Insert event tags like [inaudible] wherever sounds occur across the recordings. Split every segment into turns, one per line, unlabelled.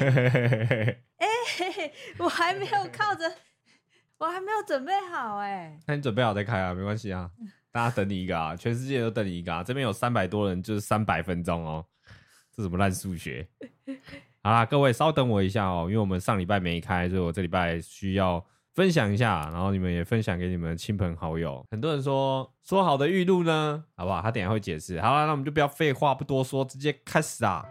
[laughs] 哎、欸，我还没有靠着，我还没有准备好哎、欸。
那你准备好再开啊，没关系啊，大家等你一个啊，全世界都等你一个啊。这边有三百多人，就是三百分钟哦。这什么烂数学？[laughs] 好啦，各位稍等我一下哦，因为我们上礼拜没开，所以我这礼拜需要分享一下，然后你们也分享给你们的亲朋好友。很多人说说好的预录呢，好不好？他等一下会解释。好了，那我们就不要废话不多说，直接开始啊！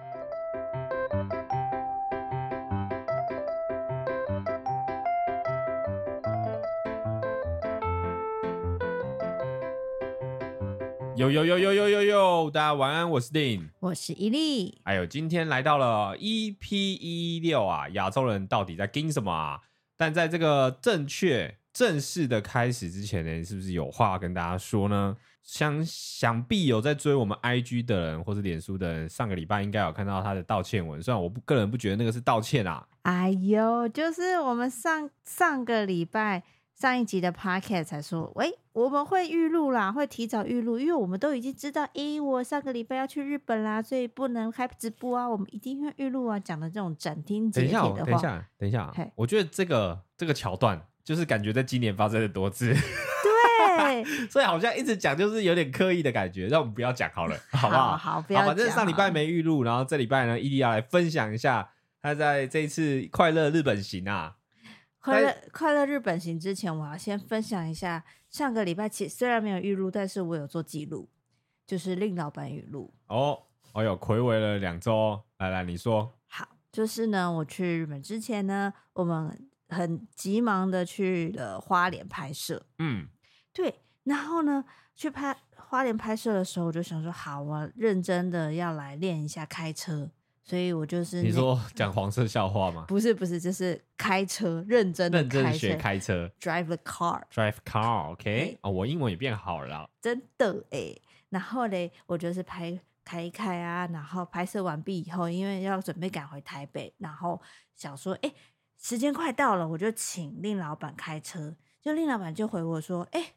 呦呦呦呦呦呦呦！大家晚安，我是 Din，
我是伊利。
哎呦，今天来到了 EP 一六啊，亚洲人到底在盯什么啊？但在这个正确正式的开始之前呢，是不是有话跟大家说呢？想想必有在追我们 IG 的人或是脸书的人，上个礼拜应该有看到他的道歉文，虽然我不个人不觉得那个是道歉啊。
哎呦，就是我们上上个礼拜。上一集的 podcast 才说，喂，我们会预录啦，会提早预录，因为我们都已经知道，诶，我上个礼拜要去日本啦，所以不能开直播啊，我们一定会预录啊，讲的这种斩钉截铁的话。
等一下，等一下，等一下，我觉得这个这个桥段就是感觉在今年发生的多次，
对，[laughs]
所以好像一直讲就是有点刻意的感觉，让我们不要讲好了，好不好？
好，好，不要讲。
反正上礼拜没预录，然后这礼拜呢，伊利要来分享一下他在这一次快乐日本行啊。
快乐快乐日本行之前，我要先分享一下上个礼拜其实虽然没有预录，但是我有做记录，就是令老板语录
哦。哦哟，睽违了两周，来来，你说。
好，就是呢，我去日本之前呢，我们很急忙的去了花莲拍摄。嗯，对，然后呢，去拍花莲拍摄的时候，我就想说，好，我认真的要来练一下开车。所以我就是
你说 [laughs] 讲黄色笑话吗？
不是不是，就是开车，认真
认真学开车
，drive the car，drive
car，OK，哦，我英文也变好了，
真的哎。然后嘞，我就是拍开一开啊，然后拍摄完毕以后，因为要准备赶回台北，然后想说，哎，时间快到了，我就请令老板开车，就令老板就回我说，哎。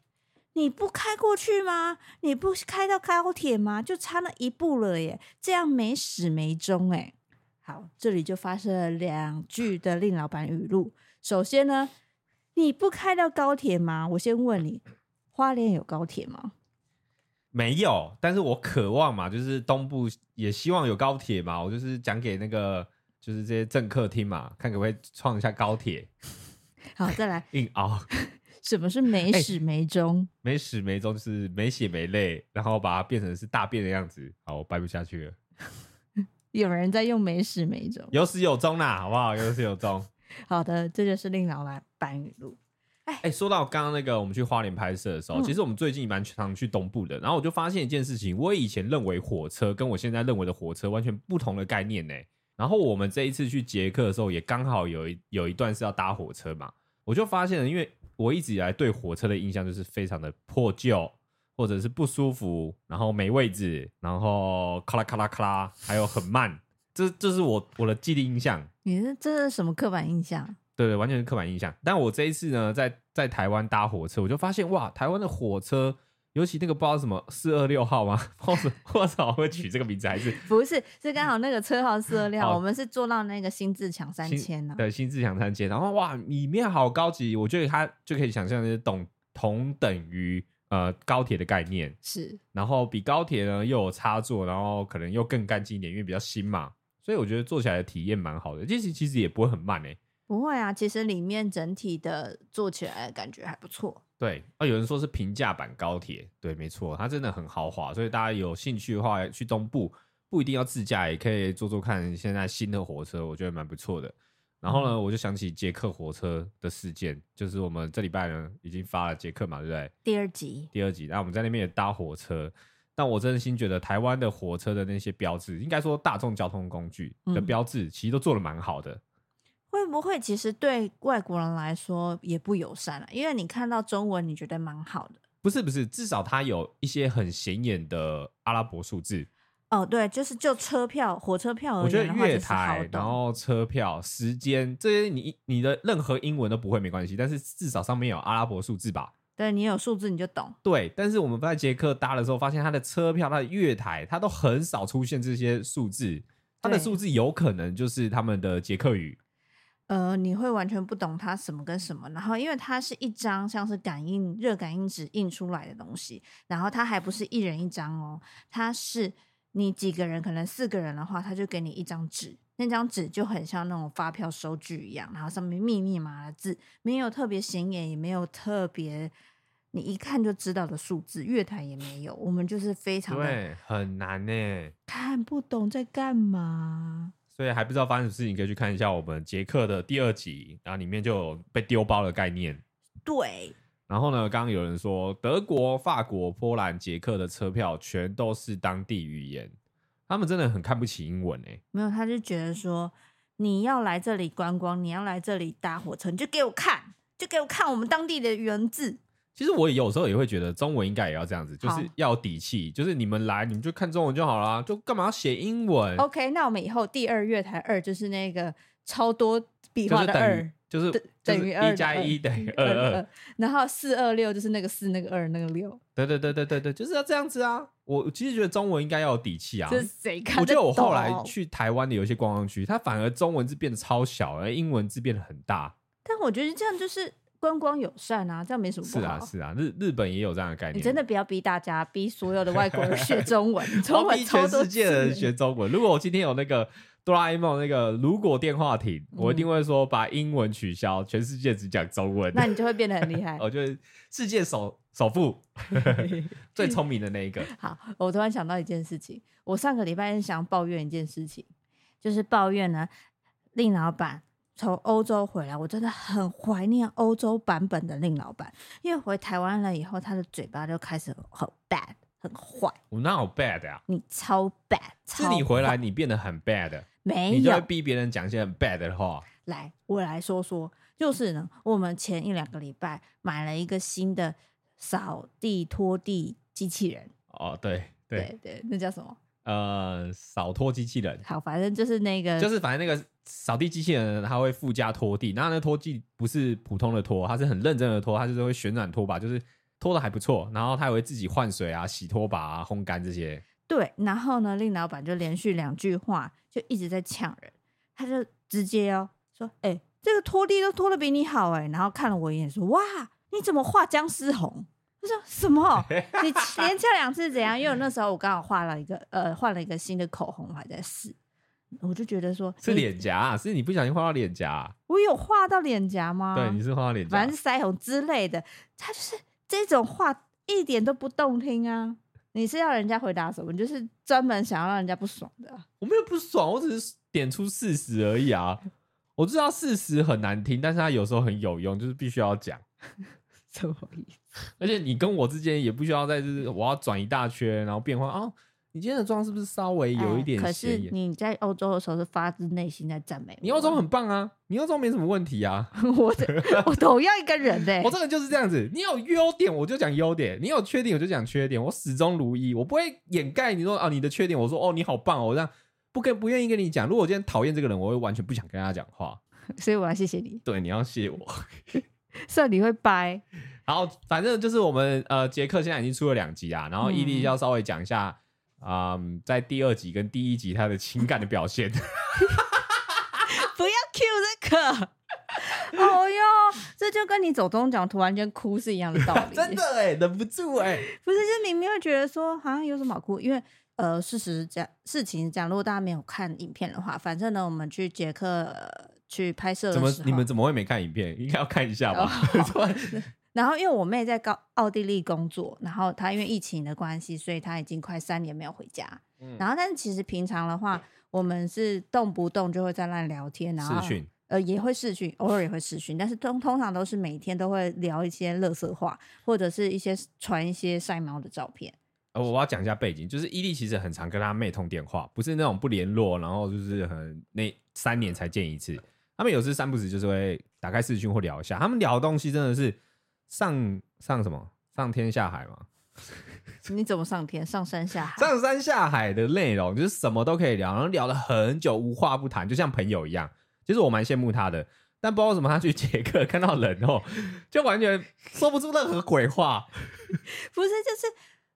你不开过去吗？你不开到高铁吗？就差那一步了耶，这样没始没终哎。好，这里就发生了两句的令老板语录。首先呢，你不开到高铁吗？我先问你，花莲有高铁吗？
没有，但是我渴望嘛，就是东部也希望有高铁嘛。我就是讲给那个就是这些政客听嘛，看可不可以创一下高铁。[laughs]
好，再来
硬凹。[laughs]
什么是没始没终？欸、
没始没终就是没血没泪，然后把它变成是大便的样子。好，我掰不下去了。[laughs]
有人在用没始没终，
有始有终啦，好不好？有始有终。[laughs]
好的，这就是令老板语录。
哎、欸，说到刚刚那个，我们去花莲拍摄的时候，嗯、其实我们最近蛮常去东部的。然后我就发现一件事情，我以前认为火车跟我现在认为的火车完全不同的概念呢。然后我们这一次去捷克的时候，也刚好有一有一段是要搭火车嘛，我就发现了，因为。我一直以来对火车的印象就是非常的破旧，或者是不舒服，然后没位置，然后咔啦咔啦咔啦，还有很慢，这这是我我的既定印象。
你是这是什么刻板印象？
对对，完全是刻板印象。但我这一次呢，在在台湾搭火车，我就发现哇，台湾的火车。尤其那个不知道什么四二六号吗？或者或者会取这个名字还是
不是？是刚好那个车号四二六号，我们是坐到那个新自强三千呢。
对，新自强三千，然后哇，里面好高级，我觉得它就可以想象是同同等于呃高铁的概念
是，
然后比高铁呢又有插座，然后可能又更干净一点，因为比较新嘛，所以我觉得坐起来的体验蛮好的。其实其实也不会很慢诶。
不会啊，其实里面整体的坐起来的感觉还不错。
对啊，有人说是平价版高铁，对，没错，它真的很豪华，所以大家有兴趣的话，去东部不一定要自驾，也可以坐坐看现在新的火车，我觉得蛮不错的。然后呢，我就想起捷克火车的事件，就是我们这礼拜呢已经发了捷克嘛，对不对？
第二集，
第二集，那我们在那边也搭火车，但我真心觉得台湾的火车的那些标志，应该说大众交通工具的标志，其实都做的蛮好的。
会不会其实对外国人来说也不友善啊？因为你看到中文，你觉得蛮好的。
不是不是，至少它有一些很显眼的阿拉伯数字。
哦，对，就是就车票、火车票而言，
我觉得月台，然后车票、时间这些，你你的任何英文都不会没关系，但是至少上面有阿拉伯数字吧？
对，你有数字你就懂。
对，但是我们在捷克搭的时候，发现它的车票、它的月台，它都很少出现这些数字。它的数字有可能就是他们的捷克语。
呃，你会完全不懂它什么跟什么，然后因为它是一张像是感应热感应纸印出来的东西，然后它还不是一人一张哦，它是你几个人，可能四个人的话，他就给你一张纸，那张纸就很像那种发票收据一样，然后上面密密麻麻的字，没有特别显眼，也没有特别你一看就知道的数字，月台也没有，我们就是非常的
对，很难呢，
看不懂在干嘛。
所以还不知道发生什么事情，可以去看一下我们捷克的第二集，然后里面就有被丢包的概念。
对。
然后呢，刚刚有人说德国、法国、波兰、捷克的车票全都是当地语言，他们真的很看不起英文哎。
没有，他就觉得说你要来这里观光，你要来这里搭火车，你就给我看，就给我看我们当地的文字。
其实我有时候也会觉得中文应该也要这样子，就是要有底气。就是你们来，你们就看中文就好了，就干嘛要写英文
？OK，那我们以后第二月台二就是那个超多笔画的二，
就是等于一加一等于 [laughs] 二二。
然后四二六就是那个四那个二那个六。
对对对对对对，就是要这样子啊！我其实觉得中文应该要有底气啊。
这是谁看？
我觉得我后来去台湾的有一些观光区，它反而中文字变得超小，而英文字变得很大。
但我觉得这样就是。观光友善啊，这样没什么不好。
是啊，是啊，日日本也有这样的概念。
你真的不要逼大家，逼所有的外国人学中文，[laughs] 中文
逼全世界的人学中文。如果我今天有那个哆啦 A 梦那个如果电话亭，嗯，我一定会说把英文取消，全世界只讲中文。
那你就会变得很厉害。[laughs]
我觉得世界首首富，[laughs] 最聪明的那一个。
好，我突然想到一件事情，我上个礼拜想抱怨一件事情，就是抱怨呢，令老板。从欧洲回来，我真的很怀念欧洲版本的令老板，因为回台湾了以后，他的嘴巴就开始很 bad，很坏。
我哪有 bad 啊？
你超 bad，超。
是你回来你变得很 bad，[laughs]
没有，
你就会逼别人讲一些很 bad 的话。
来，我来说说，就是呢，我们前一两个礼拜买了一个新的扫地拖地机器人。
哦，对对
对对，那叫什么？
呃，扫拖机器人。
好，反正就是那个，
就是反正那个扫地机器人，它会附加拖地。然后那拖地不是普通的拖，它是很认真的拖，它就是会旋转拖把，就是拖的还不错。然后它也会自己换水啊、洗拖把啊、烘干这些。对，然后呢，令老板就连续两句话就一直在呛人，他就直接哦说：“哎、欸，这个拖地都拖的比你好哎。”然后看了我一眼说：“哇，你怎么画僵尸红？”我说什么？[laughs] 你连呛两次怎样？因为我那时候我刚好画了一个呃，换了一个新的口红，我还在试。我就觉得说是脸颊、啊，是你不小心画到脸颊、啊。我有画到脸颊吗？对，你是画到脸颊，反正是腮红之类的。他就是这种话一点都不动听啊！你是要人家回答什么？你就是专门想要让人家不爽的。我没有不爽，我只是点出事实而已啊！我知道事实很难听，但是他有时候很有用，就是必须要讲。什么意思？[laughs] 而且你跟我之间也不需要再是，我要转一大圈，然后变换啊。你今天的妆是不是稍微有一点、欸？可是你在欧洲的时候是发自内心在赞美。你欧洲很棒啊，你欧洲没什么问题啊。[laughs] 我的我同样一个人呢、欸，[laughs] 我这个就是这样子。你有优点我就讲优点，你有缺点我就讲缺点，我始终如一，我不会掩盖你说啊你的缺点。我说哦你好棒哦，我这样不跟不愿意跟你讲。如果我今天讨厌这个人，我会完全不想跟他讲话。所以我要谢谢你。对，你要谢我。算你会掰。然后反正就是我们呃杰克现在已经出了两集啊，然后伊利要稍微讲一下。嗯，在第二集跟第一集他的情感的表现，[laughs] 不要 cue 这个。哦哟，这就跟你走中奖突然间哭是一样的道理。[laughs] 真的哎，忍不住哎，不是，就明明会觉得说好像有什么好哭，因为呃，事实是这样，事情是这样。如果大家没有看影片的话，反正呢，我们去捷克、呃、去拍摄的时候，怎么你们怎么会没看影片？应该要看一下吧。哦 [laughs] 然后，因为我妹在高奥地利工作，然后她因为疫情的关系，所以她已经快三年没有回家。嗯、然后，但是其实平常的话，我们是动不动就会在那聊天，然后呃，也会视讯，偶尔也会视讯，但是通通常都是每天都会聊一些垃圾话，或者是一些传一些晒猫的照片。呃，我要讲一下背景，就是伊利其实很常跟他妹通电话，不是那种不联络，然后就是很那三年才见一次。他们有时三不时就是会打开视讯或聊一下，他们聊的东西真的是。上上什么？上天下海吗？[laughs] 你怎么上天？上山下海？上山下海的内容就是什么都可以聊，然后聊了很久，无话不谈，就像朋友一样。其实我蛮羡慕他的，但不知道为什么他去捷克看到人哦，就完全说不出任何鬼话。[laughs] 不是，就是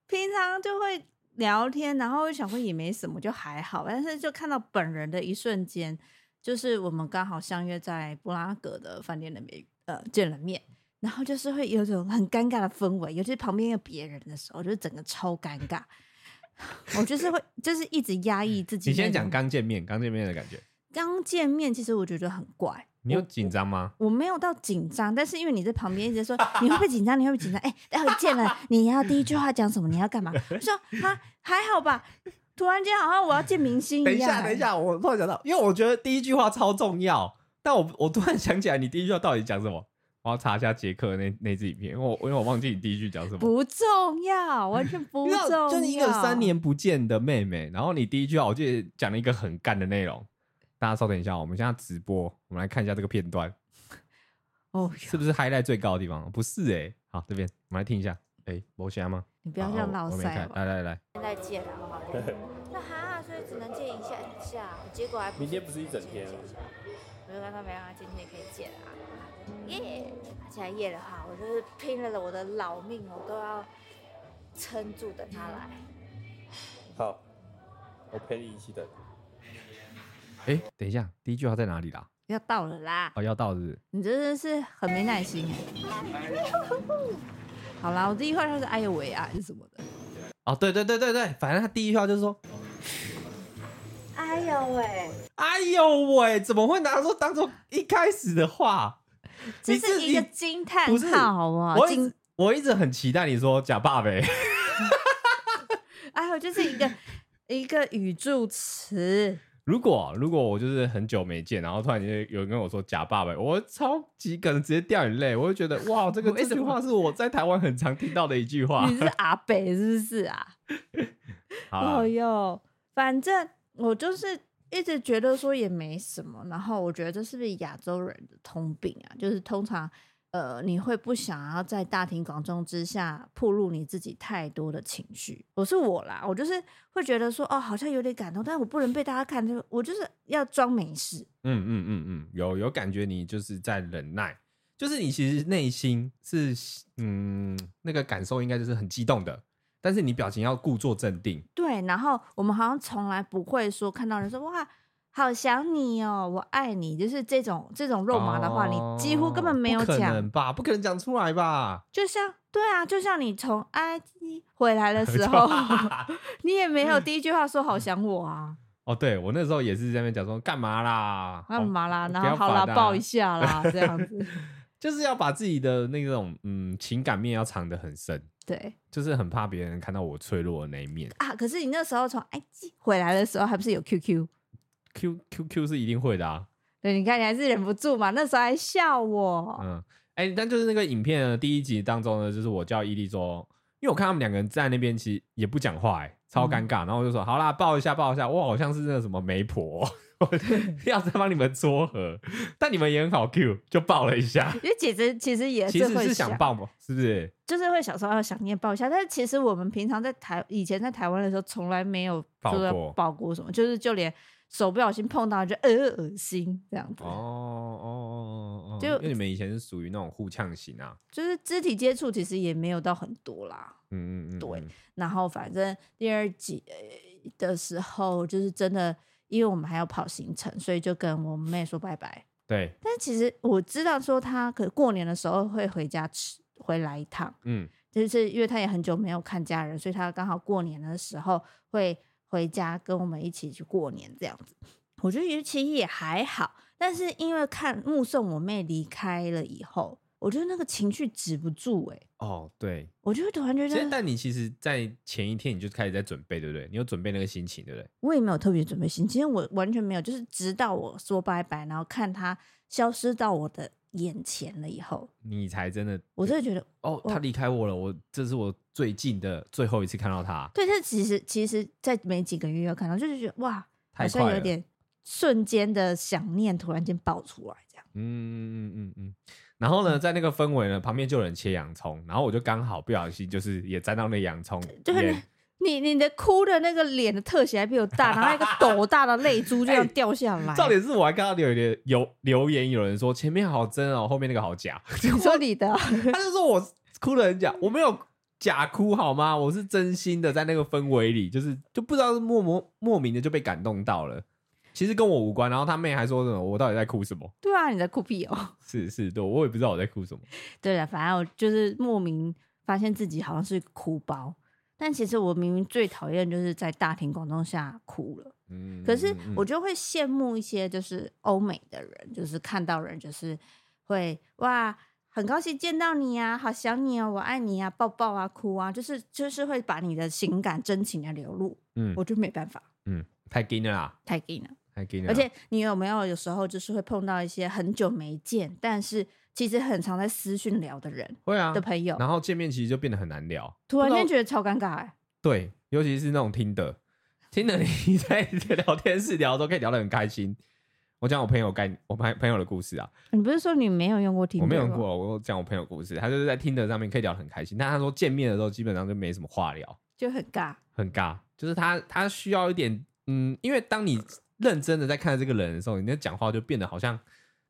平常就会
聊天，然后想说也没什么，就还好。但是就看到本人的一瞬间，就是我们刚好相约在布拉格的饭店那边，呃，见了面。然后就是会有种很尴尬的氛围，尤其是旁边有别人的时候，就是整个超尴尬。[laughs] 我就是会，就是一直压抑自己。
你先讲刚见面，刚见面的感觉。
刚见面，其实我觉得很怪。
你有紧张吗？
我，我没有到紧张，但是因为你在旁边一直说，你会不会紧张？你会不会紧张？哎，待会见了，你要第一句话讲什么？你要干嘛？我说啊，还好吧。突然间好像我要见明星一样。等一下，
等一下，我突然想到，因为我觉得第一句话超重要，但我我突然想起来，你第一句话到底讲什么？我要查一下杰克那那支影片，因为我因为我忘记你第一句讲什么。
不重要，完全不 [laughs] 重要。
就是一个三年不见的妹妹，然后你第一句话我记得讲了一个很干的内容。大家稍等一下，我们现在直播，我们来看一下这个片段。哦，是不是 highlight 最高的地方？不是哎、欸，好，这边我们来听一下。哎、欸，没声吗？
你不要这样闹塞。
来来来，
现在借了好不好？[laughs] 那哈，所以只能借一下一下，结果还
明天不是一整天。
我就跟他没办法，今天也可以借了啊。耶！既然夜的话，我就是拼了我的老命，我都要撑住等他来。
好，我陪你一起等。
哎、欸，等一下，第一句话在哪里啦？
要到了啦！
哦，要到了是不是？
你真的是很没耐心 [laughs] 好啦，我第一句话就是哎呦喂啊，还是什么的？
哦，对对对对对，反正他第一句话就是说，
哎呦喂，
哎呦喂，怎么会拿说当做一开始的话？[laughs]
这是一个惊叹号，好不好？我
一我一直很期待你说假爸呗。[laughs]
哎呦，就是一个一个语助词。
如果如果我就是很久没见，然后突然间有人跟我说假爸爸，我超级可能直接掉眼泪，我就觉得哇，[laughs] 这个这句话是我在台湾很常听到的一句话。
你是阿北是不是啊？哦哟，反正我就是一直觉得说也没什么，然后我觉得这是不是亚洲人的通病啊？就是通常。呃，你会不想要在大庭广众之下暴露你自己太多的情绪？我是我啦，我就是会觉得说，哦，好像有点感动，但是我不能被大家看，就我就是要装没事。
嗯嗯嗯嗯，有有感觉你就是在忍耐，就是你其实内心是嗯那个感受应该就是很激动的，但是你表情要故作镇定。
对，然后我们好像从来不会说看到人说哇。好想你哦，我爱你，就是这种这种肉麻的话，哦、你几乎根本没有讲。
不可能吧？不可能讲出来吧？
就像对啊，就像你从埃及回来的时候，[laughs] 你也没有第一句话说好想我啊。[laughs]
哦，对，我那时候也是在那边讲说干嘛啦？
干嘛啦？然后好啦，抱一下啦，这样子。[laughs]
就是要把自己的那种嗯情感面要藏得很深。
对，
就是很怕别人看到我脆弱的那一面
啊。可是你那时候从埃及回来的时候，还不是有 QQ？Q
Q Q 是一定会的啊！
对，你看你还是忍不住嘛，那时候还笑我。
嗯，哎、欸，但就是那个影片的第一集当中呢，就是我叫伊利说，因为我看他们两个人在那边，其实也不讲话、欸，哎，超尴尬。嗯、然后我就说，好啦，抱一下，抱一下。我好像是那个什么媒婆，[laughs] 要再帮你们撮合。但你们也很好 Q，就抱了一下。
因为姐姐其实也是会
其实是想抱嘛，是不是？
就是会小时候要想念抱一下，但是其实我们平常在台以前在台湾的时候，从来没有抱过抱过什么，就是就连。手不小心碰到就呃恶心这样子哦哦哦哦，就
因为你们以前是属于那种互呛型啊，
就是肢体接触其实也没有到很多啦，嗯嗯嗯，对。然后反正第二集的时候，就是真的，因为我们还要跑行程，所以就跟我妹说拜拜。
对，
但其实我知道说她可过年的时候会回家吃，回来一趟，嗯，就是因为她也很久没有看家人，所以她刚好过年的时候会。回家跟我们一起去过年这样子，我觉得其实也还好，但是因为看目送我妹离开了以后，我觉得那个情绪止不住哎、欸。
哦，对，
我就会突然觉得，
但你其实，在前一天你就开始在准备，对不对？你有准备那个心情，对不对？
我也没有特别准备心情，其实我完全没有，就是直到我说拜拜，然后看他消失到我的眼前了以后，
你才真的，
我真的觉得
哦，他离开我了，我这是我最近的最后一次看到他。
对，他其实其实，在没几个月要看到，就是觉得哇，好像有点瞬间的想念突然间爆出来这样。嗯嗯
嗯嗯嗯。然后呢，在那个氛围呢，旁边就有人切洋葱，然后我就刚好不小心就是也沾到那洋葱，
就是。你你的哭的那个脸的特写还比我大，然后一个 [laughs] 斗大的泪珠就这样掉下来。
重点是我还看到有点有留言，有人说前面好真哦，后面那个好假。
你说你的，
他就说我哭的很假，我没有假哭好吗？我是真心的，在那个氛围里，就是就不知道是莫莫莫名的就被感动到了。其实跟我无关。然后他妹还说什么？我到底在哭什么？
对啊，你在哭屁哦！
是是，对，我也不知道我在哭什么。
对啊，反正我就是莫名发现自己好像是哭包，但其实我明明最讨厌就是在大庭广众下哭了。嗯，可是我就会羡慕一些就是欧美的人，就是看到人就是会哇。很高兴见到你呀，好想你啊，我爱你啊，抱抱啊，哭啊，就是就是会把你的情感真情的流露，嗯，我就没办法，
嗯，太紧了啦，
太紧了，
太紧了。
而且你有没有有时候就是会碰到一些很久没见，但是其实很常在私讯聊的人，会啊的朋友，
然后见面其实就变得很难聊，
突然间觉得超尴尬哎。
对，尤其是那种听的，听的你 [laughs] 在聊天室聊都可以聊得很开心。我讲我朋友概，我朋朋友的故事啊。
你不是说你没有用过听？
我没有用过，我讲我朋友故事，他就是在听的上面可以聊得很开心，但他说见面的时候基本上就没什么话聊，
就很尬，
很尬。就是他他需要一点，嗯，因为当你认真的在看这个人的时候，你的讲话就变得好像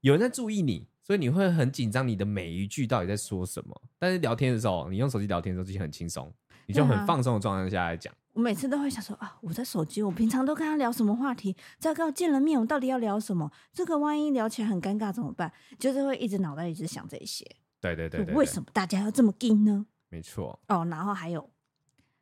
有人在注意你，所以你会很紧张，你的每一句到底在说什么。但是聊天的时候，你用手机聊天的时候就很轻松，你就很放松的状态下来讲。
我每次都会想说啊，我在手机，我平常都跟他聊什么话题？再跟我见了面，我到底要聊什么？这个万一聊起来很尴尬怎么办？就是会一直脑袋一直想这些。
对对对，对，对，
为什么大家要这么硬呢？
没错。
哦，然后还有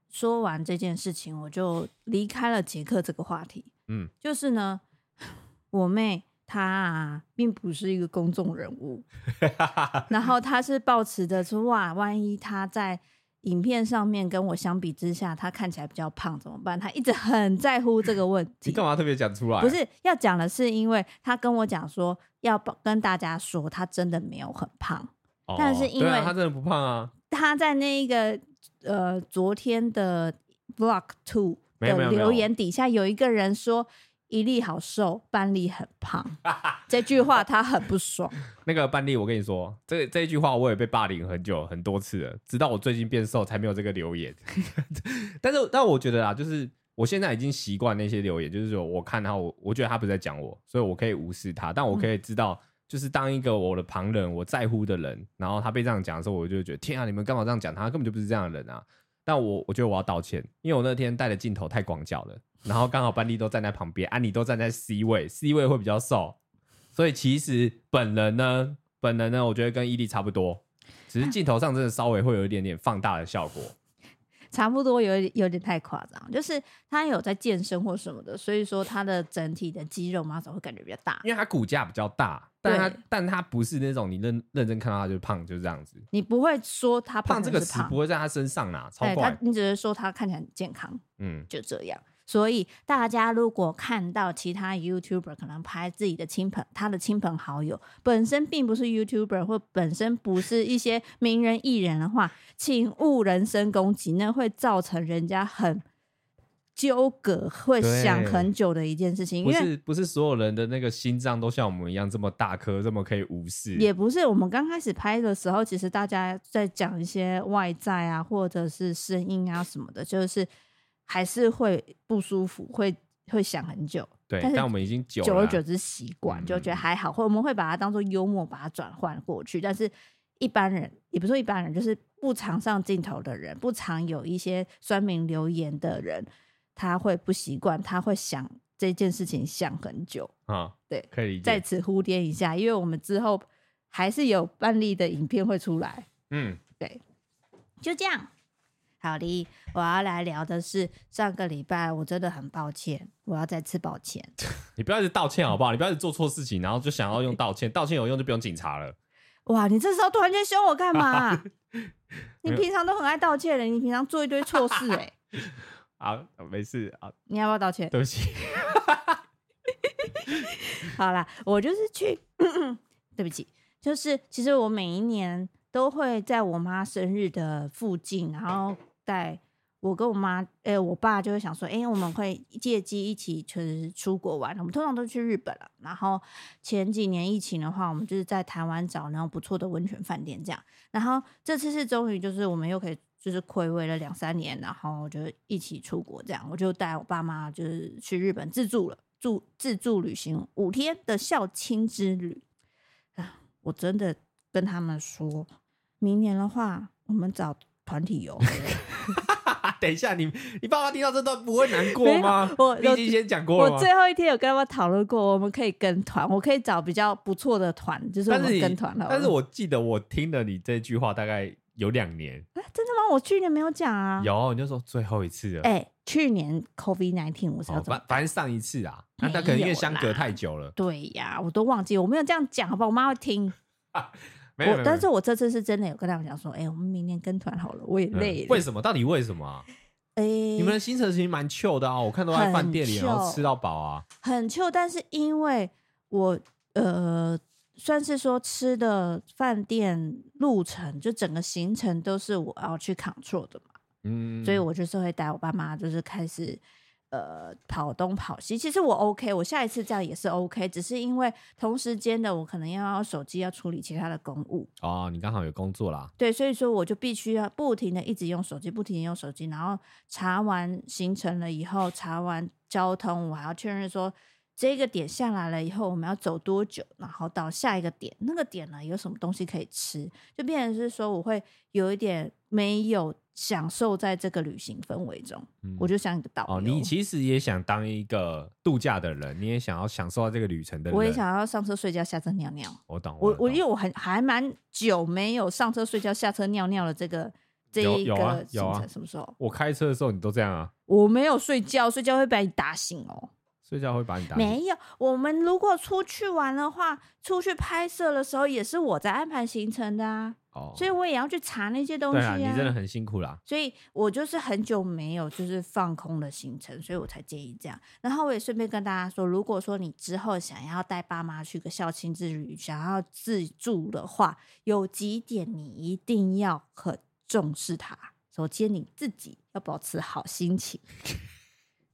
说完这件事情，我就离开了杰克这个话题。嗯，就是呢，[laughs] 我妹她啊，并不是一个公众人物，[laughs] 然后她是抱持着说哇，万一她在。影片上面跟我相比之下，他看起来比较胖，怎么办？他一直很在乎这个问题。
你干嘛特别讲出来？
不是要讲的是，因为他跟我讲说要跟大家说，他真的没有很胖。哦、但是因为、啊、
他真的不胖啊。
他在那一个呃昨天的 vlog Two 的留言底下有一个人说。伊利好瘦，班利很胖。[laughs] 这句话他很不爽。[laughs]
那个班利，我跟你说，这这一句话我也被霸凌很久很多次了，直到我最近变瘦才没有这个留言。[laughs] 但是，但我觉得啊，就是我现在已经习惯那些留言，就是说我看他，我我觉得他不是在讲我，所以我可以无视他。但我可以知道，就是当一个我的旁人，我在乎的人，然后他被这样讲的时候，我就觉得天啊，你们干嘛这样讲他？他根本就不是这样的人啊！但我我觉得我要道歉，因为我那天带的镜头太广角了。然后刚好班尼都站在旁边，安妮都站在 C 位，C 位会比较瘦，所以其实本人呢，本人呢，我觉得跟伊利差不多，只是镜头上真的稍微会有一点点放大的效果，
差不多有有点太夸张，就是他有在健身或什么的，所以说他的整体的肌肉 muscle 会感觉比较大，
因为他骨架比较大，但他但他不是那种你认认真看到他就胖就是这样子，
你不会说他胖，胖这个词
不会在他身上拿，超怪，
他你只是说他看起来很健康，嗯，就这样。所以大家如果看到其他 YouTuber 可能拍自己的亲朋，他的亲朋好友本身并不是 YouTuber 或本身不是一些名人艺人的话，请勿人身攻击，那会造成人家很纠葛，会想很久的一件事情。因为
不是不是所有人的那个心脏都像我们一样这么大颗，这么可以无视。
也不是，我们刚开始拍的时候，其实大家在讲一些外在啊，或者是声音啊什么的，就是。还是会不舒服，会会想很久。
对，但，但我们已经久了，
久而久之习惯，就觉得还好。或、嗯、我们会把它当做幽默，把它转换过去。但是一般人，也不是说一般人，就是不常上镜头的人，不常有一些酸民留言的人，他会不习惯，他会想这件事情想很久
啊。对，可以。
在此呼垫一下，因为我们之后还是有案例的影片会出来。
嗯，
对，就这样。好的，我要来聊的是上个礼拜，我真的很抱歉，我要再次抱歉。[laughs]
你不要一直道歉好不好？你不要一直做错事情，然后就想要用道歉，道歉有用就不用警察了。
哇，你这时候突然间凶我干嘛？[laughs] 你平常都很爱道歉的，你平常做一堆错事哎。[laughs]
好，没事啊。
你要不要道歉？
对不起。
好啦，我就是去，[coughs] 对不起，就是其实我每一年都会在我妈生日的附近，然后。带我跟我妈，诶、欸，我爸就会想说，诶、欸，我们会借机一起去出国玩。我们通常都去日本了。然后前几年疫情的话，我们就是在台湾找那种不错的温泉饭店这样。然后这次是终于就是我们又可以就是睽违了两三年，然后就一起出国这样。我就带我爸妈就是去日本自助了，住自助旅行五天的孝亲之旅啊！我真的跟他们说，明年的话我们找。团体游。
等一下，你你爸妈听到这段不会难过吗？
我
你已经先讲过了。
我最后一天有跟他们讨论过，我们可以跟团，我可以找比较不错的团，就是我们跟团了。
但是我记得我听了你这句话大概有两年。
啊，真的吗？我去年没有讲啊。
有，你就说最后一次了。
哎、欸，去年 COVID nineteen 我是要反、
哦、反正上一次啊，那他可能因为相隔太久了。
对呀，我都忘记，我没有这样讲，好不好？我妈会听。[laughs]
啊没有，
但是我这次是真的有跟他们讲说，哎、欸，我们明年跟团好了，我也累了、
嗯。为什么？到底为什么啊？哎、欸，你们的行程其实蛮 chill 的啊，我看都在饭店里，然后吃到饱啊，
很 chill。但是因为我呃，算是说吃的饭店路程，就整个行程都是我要去 control 的嘛，嗯，所以我就是会带我爸妈，就是开始。呃，跑东跑西，其实我 OK，我下一次这样也是 OK，只是因为同时间的我可能要手机要处理其他的公务
哦，你刚好有工作啦，
对，所以说我就必须要不停的一直用手机，不停的用手机，然后查完行程了以后，查完交通，我还要确认说这个点下来了以后我们要走多久，然后到下一个点，那个点呢有什么东西可以吃，就变成是说我会有一点没有。享受在这个旅行氛围中，嗯、我就想一个导游。哦，
你其实也想当一个度假的人，你也想要享受到这个旅程的人。
我也想要上车睡觉，下车尿尿。
我懂，
我我
因
为我很还蛮久没有上车睡觉，下车尿尿的这个这一个行程，啊，啊，什么时候？
我开车的时候你都这样啊？
我没有睡觉，睡觉会把你打醒哦。
睡觉会把你打醒？
没有，我们如果出去玩的话，出去拍摄的时候也是我在安排行程的啊。哦，所以我也要去查那些东西啊。
对啊，你真的很辛苦啦。
所以我就是很久没有就是放空的行程，所以我才建议这样。然后我也顺便跟大家说，如果说你之后想要带爸妈去个孝亲之旅，想要自助的话，有几点你一定要很重视它。首先，你自己要保持好心情。[laughs]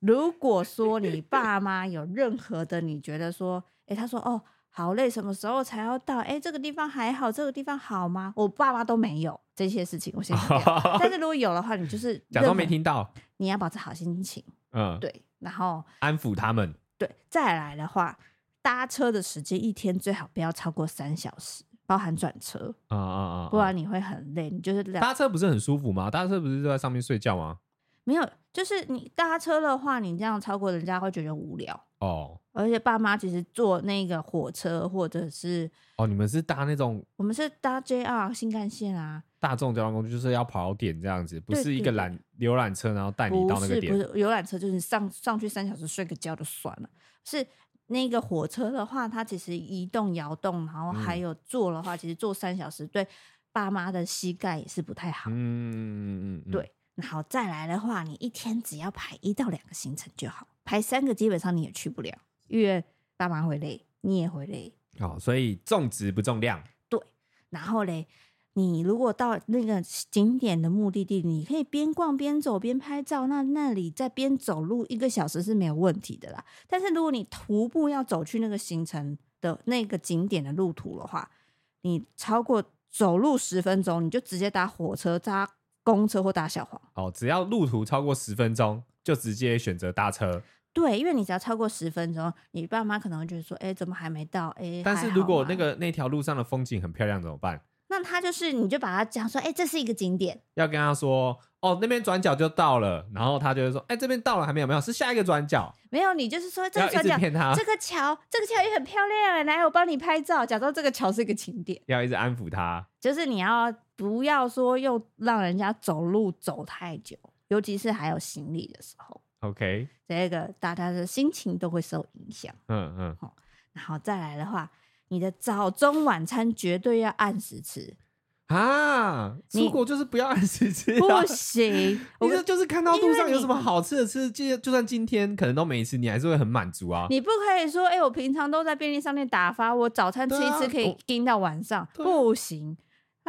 如果说你 [laughs] 爸妈有任何的，你觉得说，哎，他说哦。好累，什么时候才要到？哎，这个地方还好，这个地方好吗？我爸妈都没有这些事情，我先讲。但是如果有的话，你就 [laughs] 是
假装没听到。
你要保持好心情，嗯，对，然后
安抚他们。
对，再来的话，搭车的时间一天最好不要超过三小时，包含转车。啊啊啊！不然你会很累。你就是
搭车不是很舒服吗？搭车不是就在上面睡觉吗？
没有，就是你搭车的话，你这样超过人家会觉得无聊哦。而且爸妈其实坐那个火车或者是
哦，你们是搭那种？
我们是搭 JR 新干线啊，大
众交通工具就是要跑点这样子，不是一个览游览车，然后带你到那个点。
不是，游览车，就是上上去三小时睡个觉就算了。是那个火车的话，它其实移动摇动，然后还有坐的话，嗯、其实坐三小时对爸妈的膝盖也是不太好。嗯嗯嗯嗯，对。然后再来的话，你一天只要排一到两个行程就好，排三个基本上你也去不了。因为爸妈会累，你也会累。
哦，所以重质不重量。
对，然后嘞，你如果到那个景点的目的地，你可以边逛边走边拍照，那那里在边走路一个小时是没有问题的啦。但是如果你徒步要走去那个行程的那个景点的路途的话，你超过走路十分钟，你就直接搭火车、搭公车或搭小黄。
哦，只要路途超过十分钟，就直接选择搭车。
对，因为你只要超过十分钟，你爸妈可能会觉得说：“哎，怎么还没到？”哎，
但是如果那个那条路上的风景很漂亮，怎么办？
那他就是，你就把他讲说：“哎，这是一个景点。”
要跟他说：“哦，那边转角就到了。”然后他就会说：“哎，这边到了还没有？没有，是下一个转角。”
没有，你就是说这个转角，这个桥，这个桥也很漂亮。来，我帮你拍照，假装这个桥是一个景点。
要一直安抚他，
就是你要不要说又让人家走路走太久，尤其是还有行李的时候。
OK，
这个大家的心情都会受影响。嗯嗯，好，然后再来的话，你的早中晚餐绝对要按时吃
啊！出国就是不要按时吃，
不行。[laughs]
我这就是看到路上有什么好吃的吃，就就算今天可能都没吃，你还是会很满足啊。
你不可以说，哎，我平常都在便利商店打发，我早餐吃一吃可以盯到晚上，不行。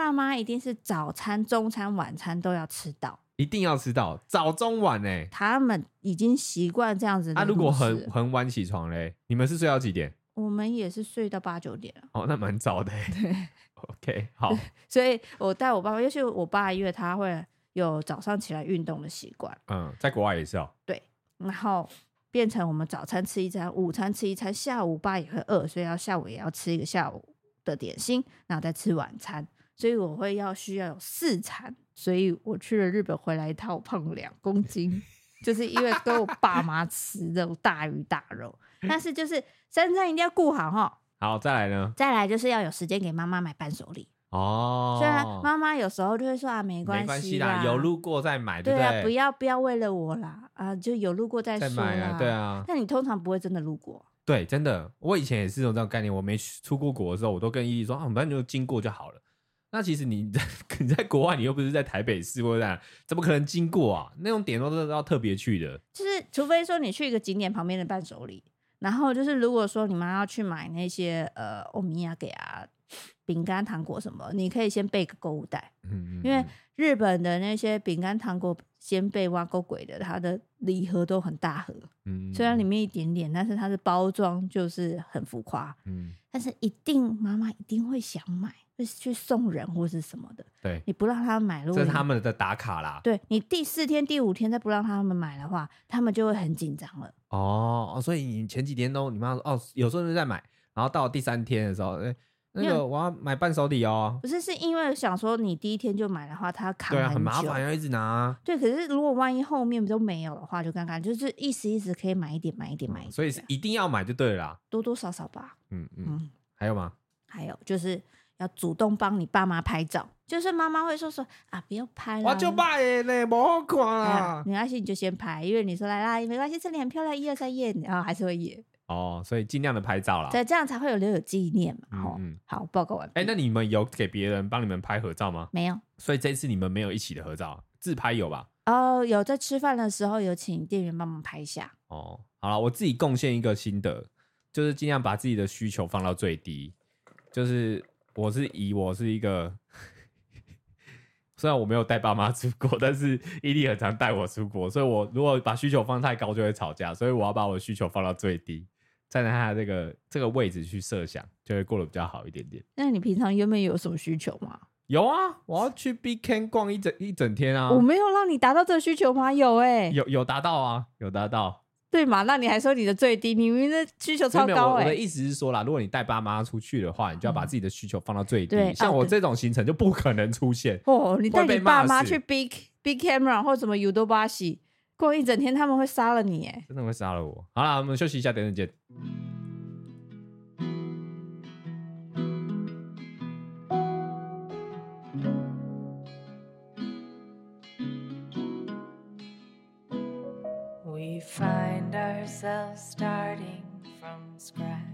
爸妈一定是早餐、中餐、晚餐都要吃到。
一定要吃到早中晚哎，
他们已经习惯这样子。
他、啊、如果很很晚起床嘞，你们是睡到几点？
我们也是睡到八九点。
哦，那蛮早的。对，[laughs] OK，好。[laughs]
所以我带我爸爸，尤其我爸，因为他会有早上起来运动的习惯。
嗯，在国外也是哦。
对，然后变成我们早餐吃一餐，午餐吃一餐，下午爸也会饿，所以要下午也要吃一个下午的点心，然后再吃晚餐。所以我会要需要有四餐。所以我去了日本回来一趟，我胖了两公斤，就是因为跟我爸妈吃这种大鱼大肉。但是就是三餐一定要顾好哈。
好，再来呢？
再来就是要有时间给妈妈买伴手礼
哦。
虽然妈妈有时候就会说啊，没关系啦，
有路过再买，对不对？
对啊，不要不要为了我啦啊，就有路过再说啦。啊，
对啊。
那你通常不会真的路过。
对，真的，我以前也是有这种概念。我没出过国的时候，我都跟依依说啊，我们反正就经过就好了。那其实你在你在国外，你又不是在台北市或者怎么可能经过啊？那种点都是要特别去的。
就是除非说你去一个景点旁边的伴手礼。然后就是，如果说你们要去买那些呃欧米亚给啊饼干糖果什么，你可以先备个购物袋，嗯嗯，因为日本的那些饼干糖果先备挖够鬼的，它的礼盒都很大盒，嗯，虽然里面一点点，但是它的包装就是很浮夸，嗯，但是一定妈妈一定会想买。会去送人或是什么的，
对，
你不让他们买，这
是他们的打卡啦。
对，你第四天、第五天再不让他们买的话，他们就会很紧张了。
哦，所以你前几天都你妈说哦，有时候就在买，然后到第三天的时候，哎，那个我要买伴手礼哦。
不是，是因为想说你第一天就买的话，它扛
对啊，很麻烦，要一直拿。
对，可是如果万一后面都没有的话，就尴尬，就是意思意思可以买一点，买一点，买一点。
所以是一定要买就对了，
多多少少吧。
嗯嗯，还有吗？
还有就是。要主动帮你爸妈拍照，就是妈妈会说说啊，不要拍了，
我就拍呢，不好看
啊。没关系，你就先拍，因为你说来啦，没关系，这里很漂亮，一二三耶，然后还是会耶。
哦，所以尽量的拍照啦，
对，这样才会有留有纪念嘛。嗯，嗯，好，报告完毕。
哎、欸，那你们有给别人帮你们拍合照吗？
没有，所
以这次你们没有一起的合照，自拍有吧？
哦，有在吃饭的时候有请店员帮忙拍一下。
哦，好了，我自己贡献一个心得，就是尽量把自己的需求放到最低，就是。我是以我是一个，[laughs] 虽然我没有带爸妈出国，但是伊利很常带我出国，所以我如果把需求放太高就会吵架，所以我要把我的需求放到最低，站在他的这个这个位置去设想，就会过得比较好一点点。
那你平常原本有什么需求吗？
有啊，我要去 Big Can 逛一整一整天啊！
我没有让你达到这个需求吗？有哎、欸，
有有达到啊，有达到。
对嘛？那你还说你的最低？你明明的需求超高哎、欸！
我的意思是说啦，如果你带爸妈出去的话，你就要把自己的需求放到最低。嗯、像我这种行程就不可能出现。
哦，你带你爸妈去 Big Big Camera 或什么 Yodobashi 过一整天他们会杀了你耶
真的会杀了我好啦我们休息一下等等见 we find ourselves starting from scratch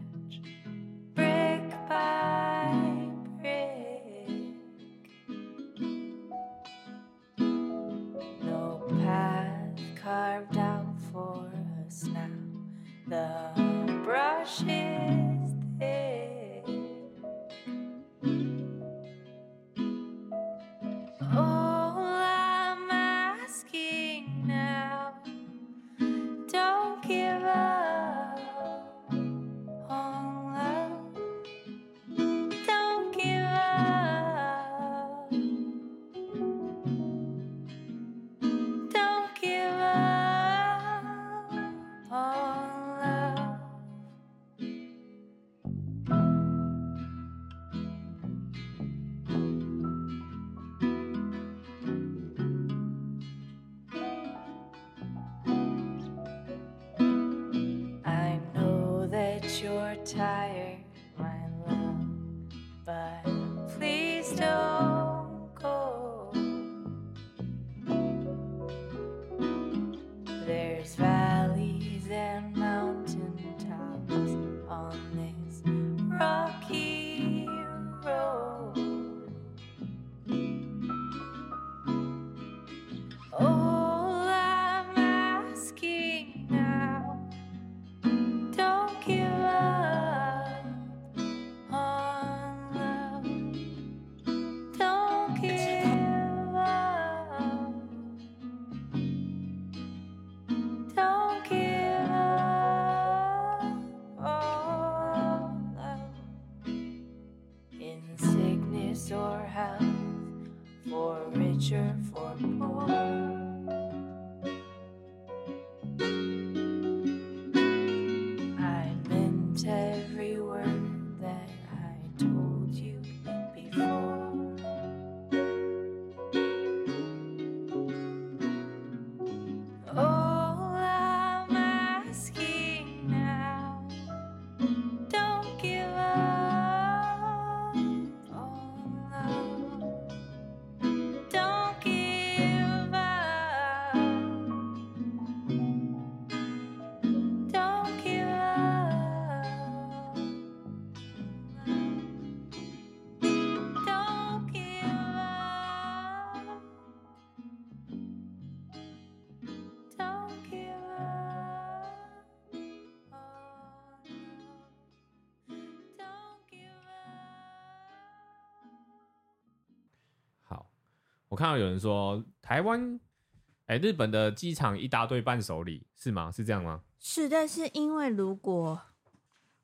看到有人说台湾，哎、欸，日本的机场一大堆伴手礼，是吗？是这样吗？
是，但是因为如果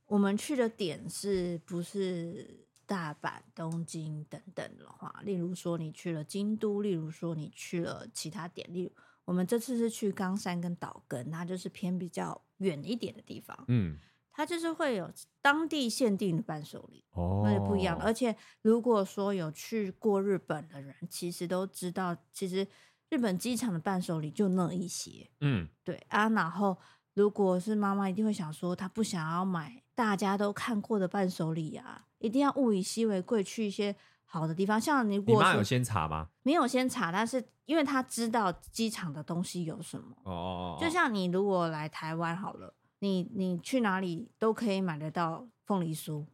我们去的点是不是大阪、东京等等的话，例如说你去了京都，例如说你去了其他点，例如我们这次是去冈山跟岛根，它就是偏比较远一点的地方，
嗯，
它就是会有当地限定的伴手礼，
哦，
那是不一样的。而且如果说有去过日本的人，其实都知道，其实日本机场的伴手礼就那一些，
嗯，
对啊，然后。如果是妈妈，一定会想说，她不想要买大家都看过的伴手礼啊，一定要物以稀为贵，去一些好的地方。像你，你
妈有先查吗？
没有先查，但是因为她知道机场的东西有什么。
哦，
就像你如果来台湾好了，你你去哪里都可以买得到凤梨酥，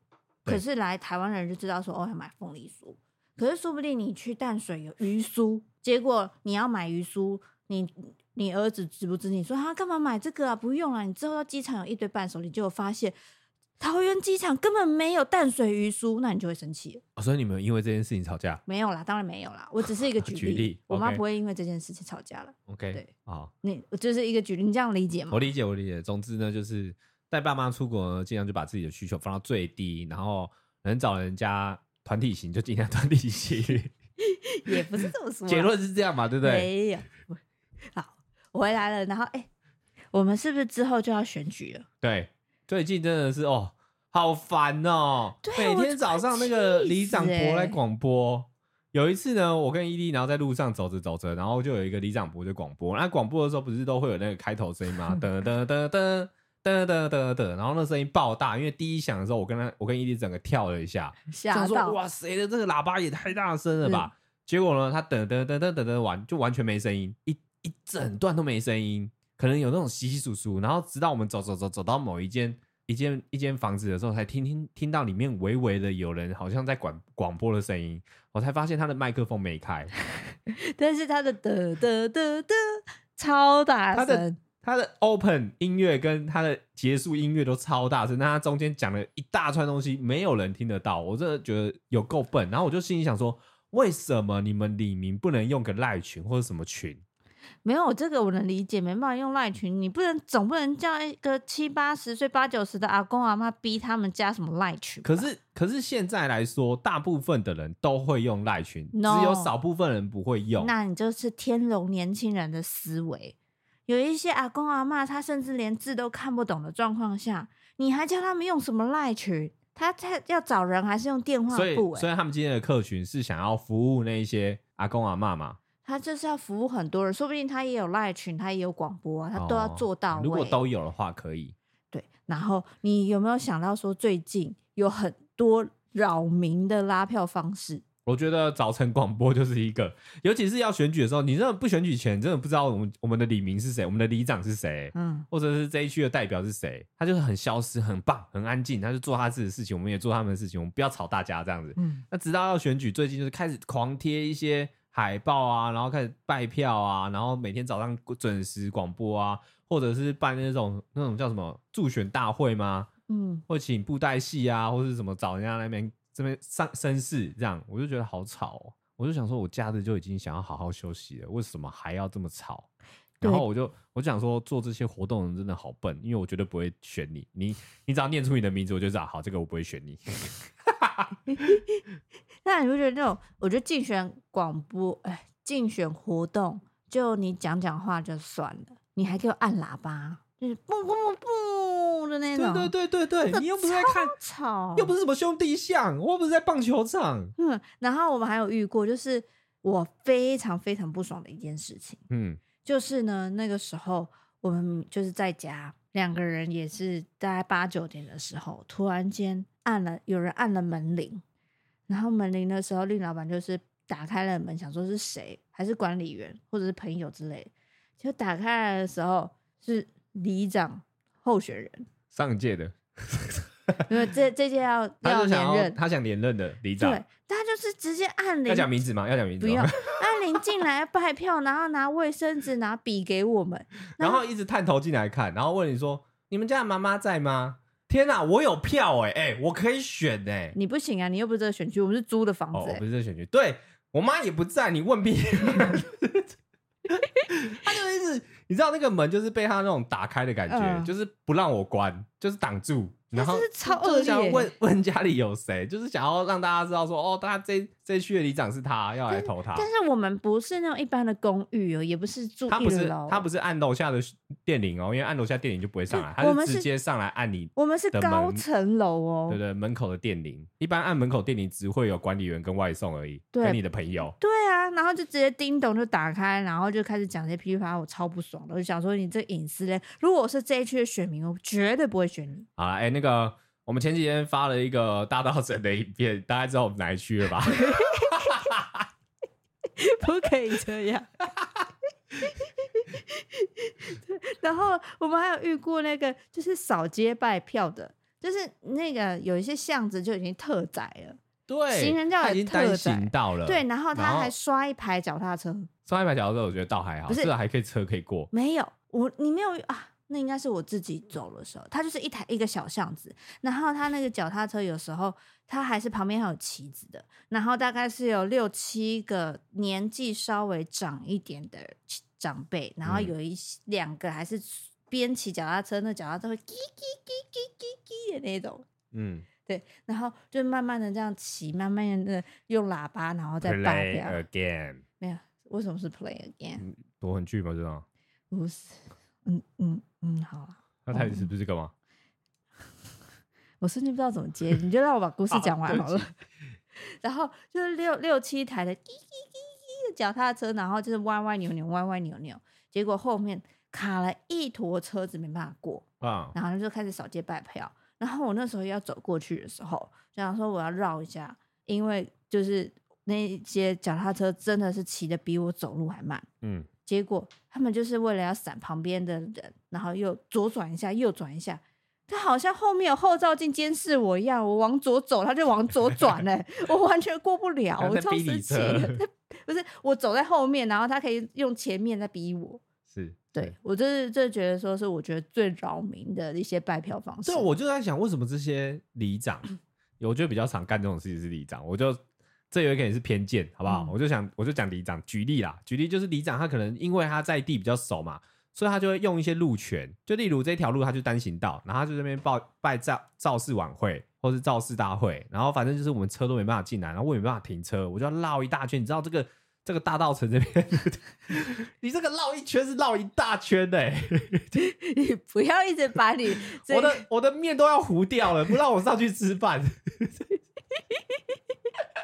可是来台湾的人就知道说，哦，要买凤梨酥。可是说不定你去淡水有鱼酥，结果你要买鱼酥，你。你儿子知不知？你说他干嘛买这个啊？不用啊！你之后到机场有一堆伴手礼，就发现桃园机场根本没有淡水鱼酥，那你就会生气。
哦，所以你们因为这件事情吵架？
没有啦，当然没有啦。我只是一个 [laughs] 举例，举例我妈不会因为这件事情吵架了。
OK，
对，
好，
你我就是一个举例，你这样理解吗？
我理解，我理解。总之呢，就是带爸妈出国呢，尽量就把自己的需求放到最低，然后能找人家团体行就尽量团体行。[laughs]
也不是这么说，
结论是这样嘛？对不对？
没有。好。我回来了，然后哎、欸，我们是不是之后就要选举了？
对，最近真的是哦，好烦哦！每天早上那个里长伯来广播，
欸、
有一次呢，我跟伊利然后在路上走着走着，然后就有一个里长伯就广播，那广播的时候不是都会有那个开头声音吗？[laughs] 噔噔噔噔噔噔噔噔，然后那声音爆大，因为第一响的时候，我跟他，我跟伊利整个跳了一下，
吓到
说哇谁的这个喇叭也太大声了吧？结果呢，他噔噔噔噔噔噔完就完全没声音，一。一整段都没声音，可能有那种稀稀疏疏，然后直到我们走走走走到某一间一间一间房子的时候，才听听听到里面微微的有人好像在广广播的声音，我才发现他的麦克风没开，[laughs]
但是他的的的的的超大声，
他的他的 open 音乐跟他的结束音乐都超大声，但他中间讲了一大串东西，没有人听得到，我真的觉得有够笨，然后我就心里想说，为什么你们李明不能用个赖群或者什么群？
没有这个我能理解，没办法用赖群，你不能总不能叫一个七八十岁、八九十的阿公阿妈逼他们加什么赖群。
可是可是现在来说，大部分的人都会用赖群，no, 只有少部分人不会用。
那你就是天龙年轻人的思维，有一些阿公阿妈他甚至连字都看不懂的状况下，你还叫他们用什么赖群？他他要找人还是用电话簿？所以
所以他们今天的客群是想要服务那一些阿公阿妈嘛？
他就是要服务很多人，说不定他也有赖群，他也有广播啊，他都要做到位。
哦，如果都有的话，可以。
对，然后你有没有想到说，最近有很多扰民的拉票方式？
我觉得早晨广播就是一个，尤其是要选举的时候，你真的不选举前，真的不知道我们我们的李明是谁，我们的里长是谁，嗯，或者是这一区的代表是谁，他就是很消失，很棒，很安静，他就做他自己的事情，我们也做他们的事情，我们不要吵大家这样子。嗯，那直到要选举，最近就是开始狂贴一些。海报啊，然后开始拜票啊，然后每天早上准时广播啊，或者是办那种那种叫什么助选大会吗？嗯，或请布袋戏啊，或是什么找人家那边这边上绅士这样，我就觉得好吵哦。我就想说，我假日就已经想要好好休息了，为什么还要这么吵？然后我就我就想说，做这些活动人真的好笨，因为我绝对不会选你。你你只要念出你的名字，我就知道好，这个我不会选你。[laughs]
那你会觉得那种？我觉得竞选广播，哎，竞选活动，就你讲讲话就算了，你还给我按喇叭，就是嘣嘣嘣的那种。
对对对对对，你又不是在看
吵，
又不是什么兄弟像，我又不是在棒球场。
嗯，然后我们还有遇过，就是我非常非常不爽的一件事情。嗯，就是呢，那个时候我们就是在家，两个人也是大概八九点的时候，突然间按了，有人按了门铃。然后门铃的时候，令老板就是打开了门，想说是谁，还是管理员或者是朋友之类的。就打开来的时候，是里长候选人，
上届的，
因为这这届要 [laughs] 要连任，
他想连任的里长。
对，他就是直接按铃，
要讲名字吗？要讲名字吗？
不用，[laughs] 按铃进来拜票，然后拿卫生纸、拿笔给我们，
然后一直探头进来看，然后问你说：“你们家的妈妈在吗？”天哪，我有票哎、欸、哎、欸，我可以选哎、欸，
你不行啊，你又不是这个选区，我们是租的房子、
不是这个选区，对，我妈也不在，你问屁。[laughs] 他就一直，你知道那个门就是被他那种打开的感觉，嗯、就是不让我关，就是挡住。然后是超恶劣，想问问家里有谁，就是想要让大家知道说，哦，他这这区的里长是他，要来投他。
但是我们不是那种一般的公寓哦，也不是住，
他不是他不是按楼下的电铃哦，因为按楼下电铃就不会上来，他是直接上来按你。
我们是高层楼哦，
对对，门口的电铃，一般按门口电铃只会有管理员跟外送而已，对跟你的朋友。
对啊，然后就直接叮咚就打开，然后就开始讲这些噼里啪啦，我超不爽的，我就想说你这隐私嘞，如果我是这一区的选民，我绝对不会选你。
好了，哎，那个。我们前几天发了一个大稻埕的影片，大家知道我们哪一区了吧？[laughs]
不可以这样。[laughs] 然后我们还有遇过那个，就是扫街拜票的，就是那个有一些巷子就已经特窄了，
对，
行人道已经单
行道了，
对，然后他还刷一排脚踏车，
刷一排脚踏车，我觉得倒还好，不是还可以车可以过，
没有，我你没有啊。那应该是我自己走的时候，它就是一台一个小巷子，然后它那个脚踏车有时候它还是旁边还有旗子的，然后大概是有六七个年纪稍微长一点的长辈，然后有一两个还是边骑脚踏车，那脚踏车会叽叽叽叽叽叽的那种，嗯，对，然后就慢慢的这样骑，慢慢的用喇叭，然后再。
Play again，
没有，为什么是 play again？
夺魂剧吗？这种
不是，嗯嗯。嗯，好啊。
那台词不是干嘛？[laughs]
我瞬间不知道怎么接，你就让我把故事讲完好了。[laughs] 然后就是六六七台的滴滴滴滴的脚踏车，然后就是歪歪扭扭，歪歪扭扭，结果后面卡了一坨车子，没办法过啊。然后就开始扫街拜票。然后我那时候要走过去的时候，就想说我要绕一下，因为就是那些脚踏车真的是骑的比我走路还慢。嗯。结果他们就是为了要闪旁边的人，然后又左转一下，右转一下。他好像后面有后照镜监视我一样，我往左走，他就往左转嘞，[laughs] 我完全过不了，我超生气的。[laughs] 不是我走在后面，然后他可以用前面在逼我。
是
对我就是这觉得说是我觉得最扰民的一些拜票方式。
对，我就在想为什么这些里长，[laughs] 我觉得比较常干这种事情是里长，我就。这有一个也是偏见，好不好？嗯、我就想，我就讲里长举例啦，举例就是里长他可能因为他在地比较熟嘛，所以他就会用一些路权，就例如这条路他就单行道，然后他就这边报拜造造势晚会或是造势大会，然后反正就是我们车都没办法进来，然后我也没办法停车，我就要绕一大圈。你知道这个这个大道城这边，[laughs] 你这个绕一圈是绕一大圈的、欸，
你不要一直把你 [laughs]
我的我的面都要糊掉了，不让我上去吃饭。[laughs]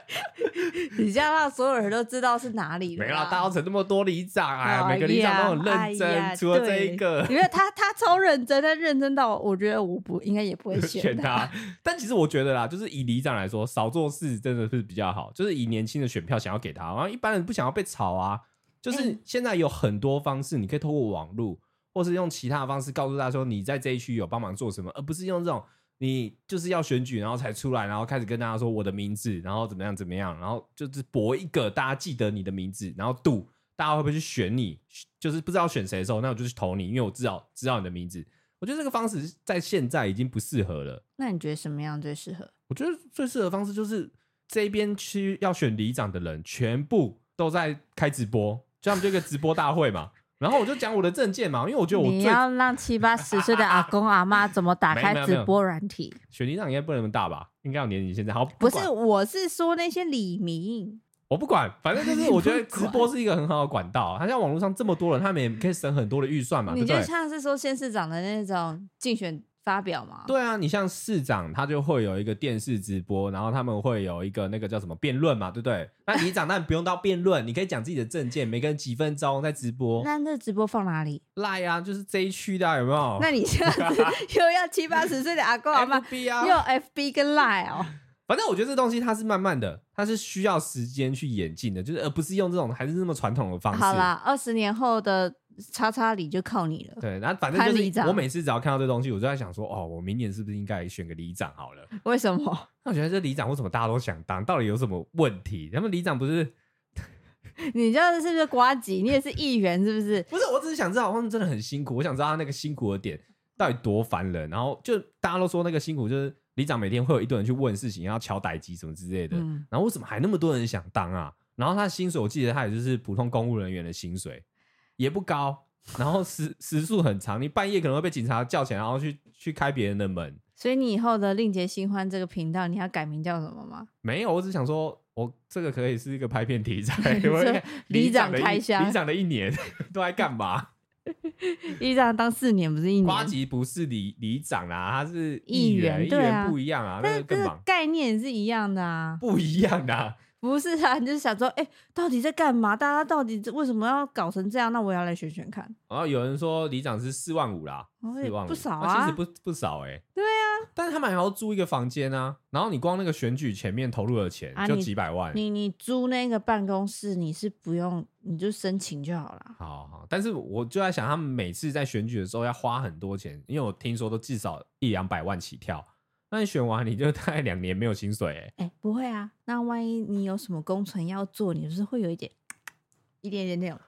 [laughs]
你这样让所有人都知道是哪里了。
没啦，大稻埕那么多里长啊，每个里长都很认真，哎、除了这一个，
因为他他超认真，他认真到我觉得我不应该也不会 [laughs] 选他。
但其实我觉得啦，就是以里长来说，少做事真的是比较好。就是以年轻的选票想要给他，然后一般人不想要被炒啊。就是现在有很多方式，你可以透过网络，或是用其他的方式告诉大家说你在这一区有帮忙做什么，而不是用这种。你就是要选举，然后才出来，然后开始跟大家说我的名字，然后怎么样怎么样，然后就是博一个大家记得你的名字，然后赌大家会不会去选你，就是不知道选谁的时候，那我就去投你，因为我知道知道你的名字。我觉得这个方式在现在已经不适合了。
那你觉得什么样最适合？
我觉得最适合的方式就是这边区要选里长的人全部都在开直播，就他们这个直播大会嘛。然后我就讲我的证件嘛，因为我觉得我
你要让七八十岁的阿公阿妈怎么打开直播软体？
雪梨上应该不能那么大吧？应该有年龄现在好
不，不是，我是说那些李明，
我不管，反正就是我觉得 [laughs] 直播是一个很好的管道。他像网络上这么多人，他们也可以省很多的预算嘛。
你就像是说县市长的那种竞选。发表嘛？
对啊，你像市长，他就会有一个电视直播，然后他们会有一个那个叫什么辩论嘛，对不对？那里长那你不用到辩论，你可以讲自己的政见，每个人几分钟在直播。
那那直播放哪里
？Line 啊，就是这一区的、啊，有没有？[laughs]
那你这样子又要七八十岁的阿公阿妈，FB 啊，又 FB 跟 Line 哦。[laughs]
反正我觉得这东西它是慢慢的，它是需要时间去演进的，就是而不是用这种还是那么传统的方式。
好啦，二十年后的。叉叉里就靠你了。
对，然后反正就是我每次只要看到这东西，我就在想说，哦，我明年是不是应该选个里长好了？
为什么？[laughs]
那我觉得这里长为什么大家都想当？到底有什么问题？他们里长不是？
你知道是不是瓜吉？你也是议员是不是？[laughs]
不是，我只是想知道他们真的很辛苦。我想知道他那个辛苦的点到底多烦人。然后就大家都说那个辛苦就是里长每天会有一堆人去问事情，要敲代机什么之类的。嗯、然后为什么还那么多人想当啊？然后他的薪水我记得他也就是普通公务人员的薪水，也不高，然后时时速很长，你半夜可能会被警察叫起来，然后去去开别人的门。
所以你以后的另结新欢这个频道，你要改名叫什么吗？
没有，我只想说，我这个可以是一个拍片题材。[laughs]
里长开箱，
里长的一年都在干嘛？[laughs]
里长当四年不是一年？
呱吉不是里里长啦，他是议员，议员不一样啊，那个更忙。
概念是一样的啊，
不一样的啊。
不是啊，你就是想说，哎、欸，到底在干嘛？大家到底为什么要搞成这样？那我要来选选看。
然后有人说里长是四万五啦，四万五
不少啊，
其实不不少哎、欸。
对啊，
但是他们还要租一个房间啊。然后你光那个选举前面投入的钱就几百
万。你，你租那个办公室，你是不用，你就申请就好了。
好好，但是我就在想，他们每次在选举的时候要花很多钱，因为我听说都至少一两百万起跳。那你选完你就大概两年没有薪水哎、欸？哎、欸，
不会啊。那万一你有什么工程要做，你就是会有一点一点点那种。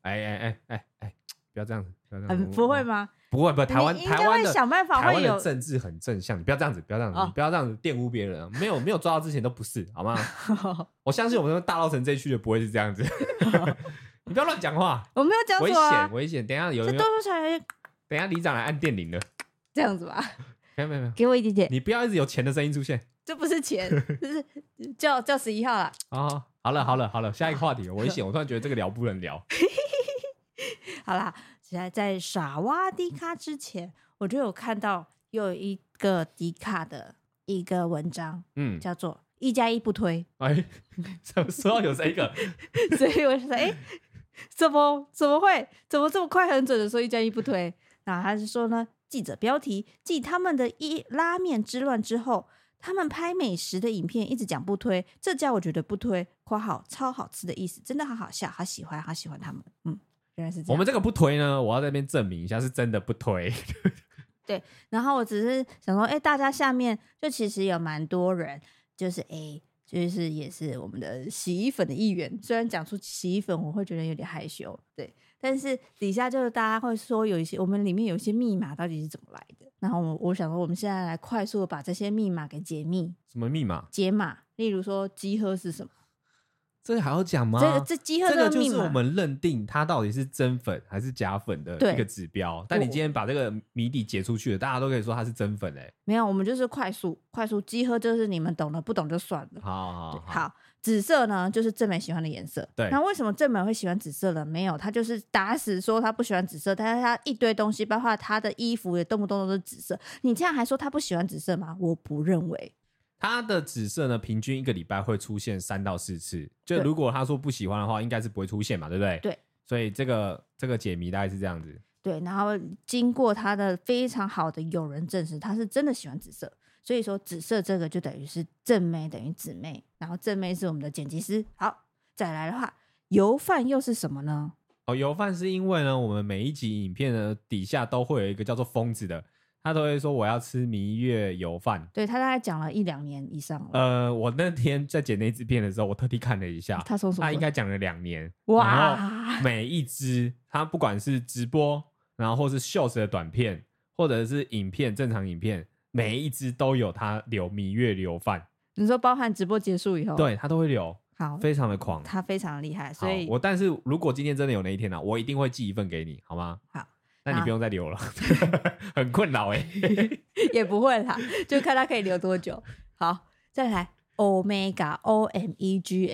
哎哎哎哎哎，不要这样子，不要这样子。
嗯，不会吗？
不会不会，台湾台湾的
想办法会有
台湾的政治很正向，你不要这样子，不要这样子，哦、你不要这样子玷污别人。没有没有抓到之前都不是，好吗？[laughs] 我相信我们大稻城这一区的不会是这样子。[laughs] 你不要乱讲话，
我没有讲错啊。
危险危险，等一下有人。等一下里长来按电铃了。
这样子吧。[laughs]
没有没有没有，
给我一点点。
你不要一直有钱的声音出现。
这不是钱，[laughs] 这是叫叫十一号了。
啊，好了好了好了，下一个话题危险，我突然觉得这个聊不能聊。[laughs]
好啦，现在在傻挖迪卡之前，我就有看到有一个迪卡的一个文章，嗯，叫做“一加一不推”。
哎，[laughs] 怎么说到有这个？
所以我就说，哎，怎么怎么会，怎么这么快很准的说“一加一不推”？那他是说呢？记者标题：继他们的一拉面之乱之后，他们拍美食的影片一直讲不推这家，我觉得不推。括号超好吃的意思，真的好好笑，好喜欢，好喜欢他们。嗯，原来是这样。
我们这个不推呢，我要在那边证明一下，是真的不推。[laughs]
对，然后我只是想说，哎，大家下面就其实有蛮多人，就是哎，就是也是我们的洗衣粉的一员。虽然讲出洗衣粉，我会觉得有点害羞。对。但是底下就是大家会说有一些，我们里面有一些密码到底是怎么来的？然后我我想说，我们现在来快速的把这些密码给解密。
什么密码？
解码。例如说，集合是什么？
这个还要
讲吗？这个这集合这个
就是我们认定它到底是真粉还是假粉的一个指标。但你今天把这个谜底解出去了，大家都可以说它是真粉哎。
没有，我们就是快速快速集合，就是你们懂的，不懂就算了。
好好好。
好紫色呢，就是正美喜欢的颜色。
对，
那为什么正美会喜欢紫色呢？没有，他就是打死说他不喜欢紫色，但是他一堆东西，包括他的衣服也动不动都是紫色。你这样还说他不喜欢紫色吗？我不认为。
他的紫色呢，平均一个礼拜会出现三到四次。就如果他说不喜欢的话，应该是不会出现嘛，对不对？
对。
所以这个这个解谜大概是这样子。
对，然后经过他的非常好的友人证实，他是真的喜欢紫色。所以说紫色这个就等于是正妹等于姊妹，然后正妹是我们的剪辑师。好，再来的话，油饭又是什么呢？
哦，油饭是因为呢，我们每一集影片呢底下都会有一个叫做疯子的，他都会说我要吃明月油饭。
对，他大概讲了一两年以上了。
呃，我那天在剪那支片的时候，我特地看了一下，
他说什么？
他应该讲了两年。
哇！[laughs]
每一支他不管是直播，然后或是 shorts 的短片，或者是影片正常影片。每一只都有他留芈月留饭，
你说包含直播结束以后，
对他都会留，
好，
非常的狂，
他非常厉害，所以
我但是如果今天真的有那一天呢、啊，我一定会寄一份给你，好吗？
好，
那你不用再留了，很困扰哎、欸，[laughs]
也不会啦，就看他可以留多久。好，再来，Omega O M E G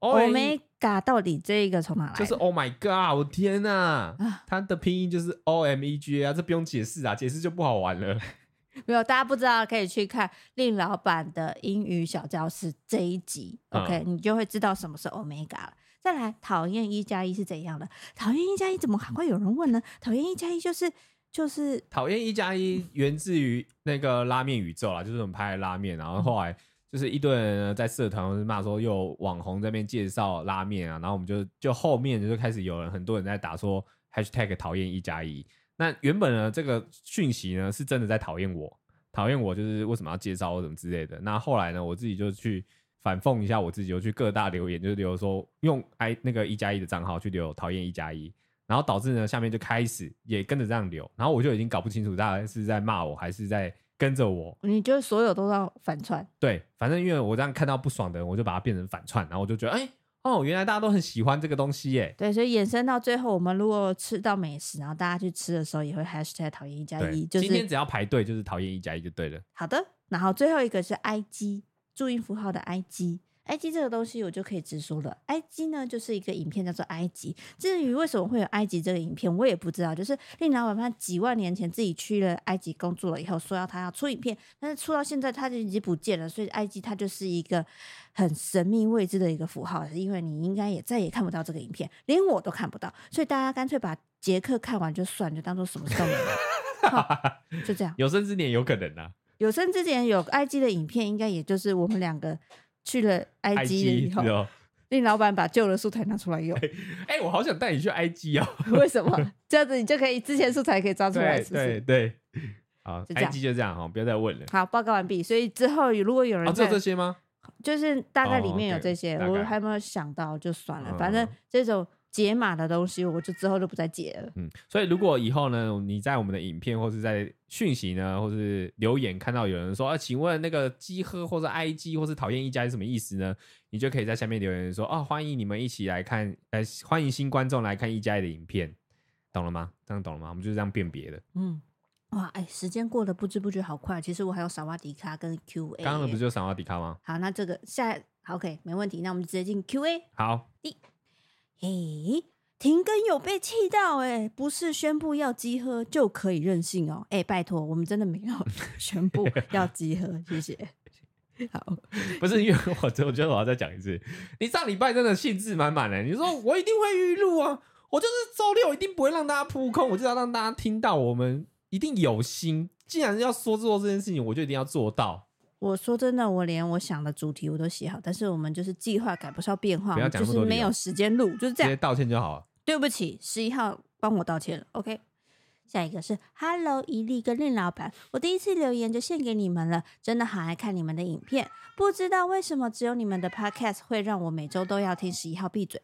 A，Omega 到底这个从哪来？
就是 Oh my God，我天呐、啊，它的拼音就是 O M E G A 啊，这不用解释啊，解释就不好玩了。[laughs]
没有，大家不知道可以去看令老板的英语小教室这一集、嗯、，OK，你就会知道什么是 Omega 了。再来，讨厌一加一是怎样的？讨厌一加一怎么还会有人问呢？讨厌一加一就是就是
讨厌一加一源自于那个拉面宇宙啦，就是我们拍的拉面，然后后来就是一堆人在社团骂说，又网红在那边介绍拉面啊，然后我们就就后面就开始有人很多人在打说 Hashtag 讨厌一加一。那原本呢，这个讯息呢是真的在讨厌我，讨厌我就是为什么要介绍我什么之类的。那后来呢，我自己就去反讽一下我自己，就去各大留言，就是留说用 i 那个一加一的账号去留讨厌一加一，然后导致呢下面就开始也跟着这样留，然后我就已经搞不清楚大家是在骂我还是在跟着我。
你就是所有都要反串？
对，反正因为我这样看到不爽的人，我就把它变成反串，然后我就觉得哎。欸哦，原来大家都很喜欢这个东西耶。
对，所以衍生到最后，我们如果吃到美食，然后大家去吃的时候，也会 hashtag 讨厌一加一。就是
今天只要排队，就是讨厌一加一就对了。
好的，然后最后一个是 IG 注音符号的 IG。IG 这个东西我就可以直说了，IG 呢就是一个影片叫做埃及。至于为什么会有埃及这个影片，我也不知道。就是令老板他几万年前自己去了埃及工作了以后，说要他要出影片，但是出到现在他就已经不见了。所以埃及它就是一个很神秘未知的一个符号，因为你应该也再也看不到这个影片，连我都看不到。所以大家干脆把杰克看完就算，就当做什么事都没有，就这样。[laughs]
有生之年有可能啊，
有生之年有埃及的影片，应该也就是我们两个。去了埃及以后，令老板把旧的素材拿出来用。[laughs]
哎、欸，我好想带你去埃及哦！[laughs]
为什么？这样子你就可以之前素材可以抓出来是不是？
对对对，好，埃及就这样哈，不要再问了。
好，报告完毕。所以之后如果有人，
只有这些吗？
就是大概里面有这些，我还没有想到，就算了。反正这种。解码的东西，我就之后就不再解了。
嗯，所以如果以后呢，你在我们的影片或是在讯息呢，或是留言看到有人说啊，请问那个鸡喝或者 IG 或是讨厌一家是什么意思呢？你就可以在下面留言说啊，欢迎你们一起来看，呃欢迎新观众来看一家的影片，懂了吗？这样懂了吗？我们就是这样辨别的。
嗯，哇，哎，时间过得不知不觉好快。其实我还有萨瓦迪卡跟 QA，
刚刚不是就萨瓦迪卡吗？
好，那这个下 OK 没问题，那我们直接进 QA。
好，
第，嘿。停更有被气到哎、欸，不是宣布要集合就可以任性哦、喔、哎、欸，拜托，我们真的没有 [laughs] 宣布要集合，谢谢。[laughs] 好，
不是因为我，我觉得我要再讲一次，你上礼拜真的兴致满满的，你说我一定会预录啊，我就是周六一定不会让大家扑空，我就要让大家听到我们一定有心，既然要说做这件事情，我就一定要做到。
我说真的，我连我想的主题我都写好，但是我们就是计划赶不上变化，就是没有时间录，就是这样。直接
道歉就好了。
对不起，十一号帮我道歉了。OK，下一个是 Hello 伊利跟令老板，我第一次留言就献给你们了，真的好爱看你们的影片，不知道为什么只有你们的 Podcast 会让我每周都要听十一号闭嘴，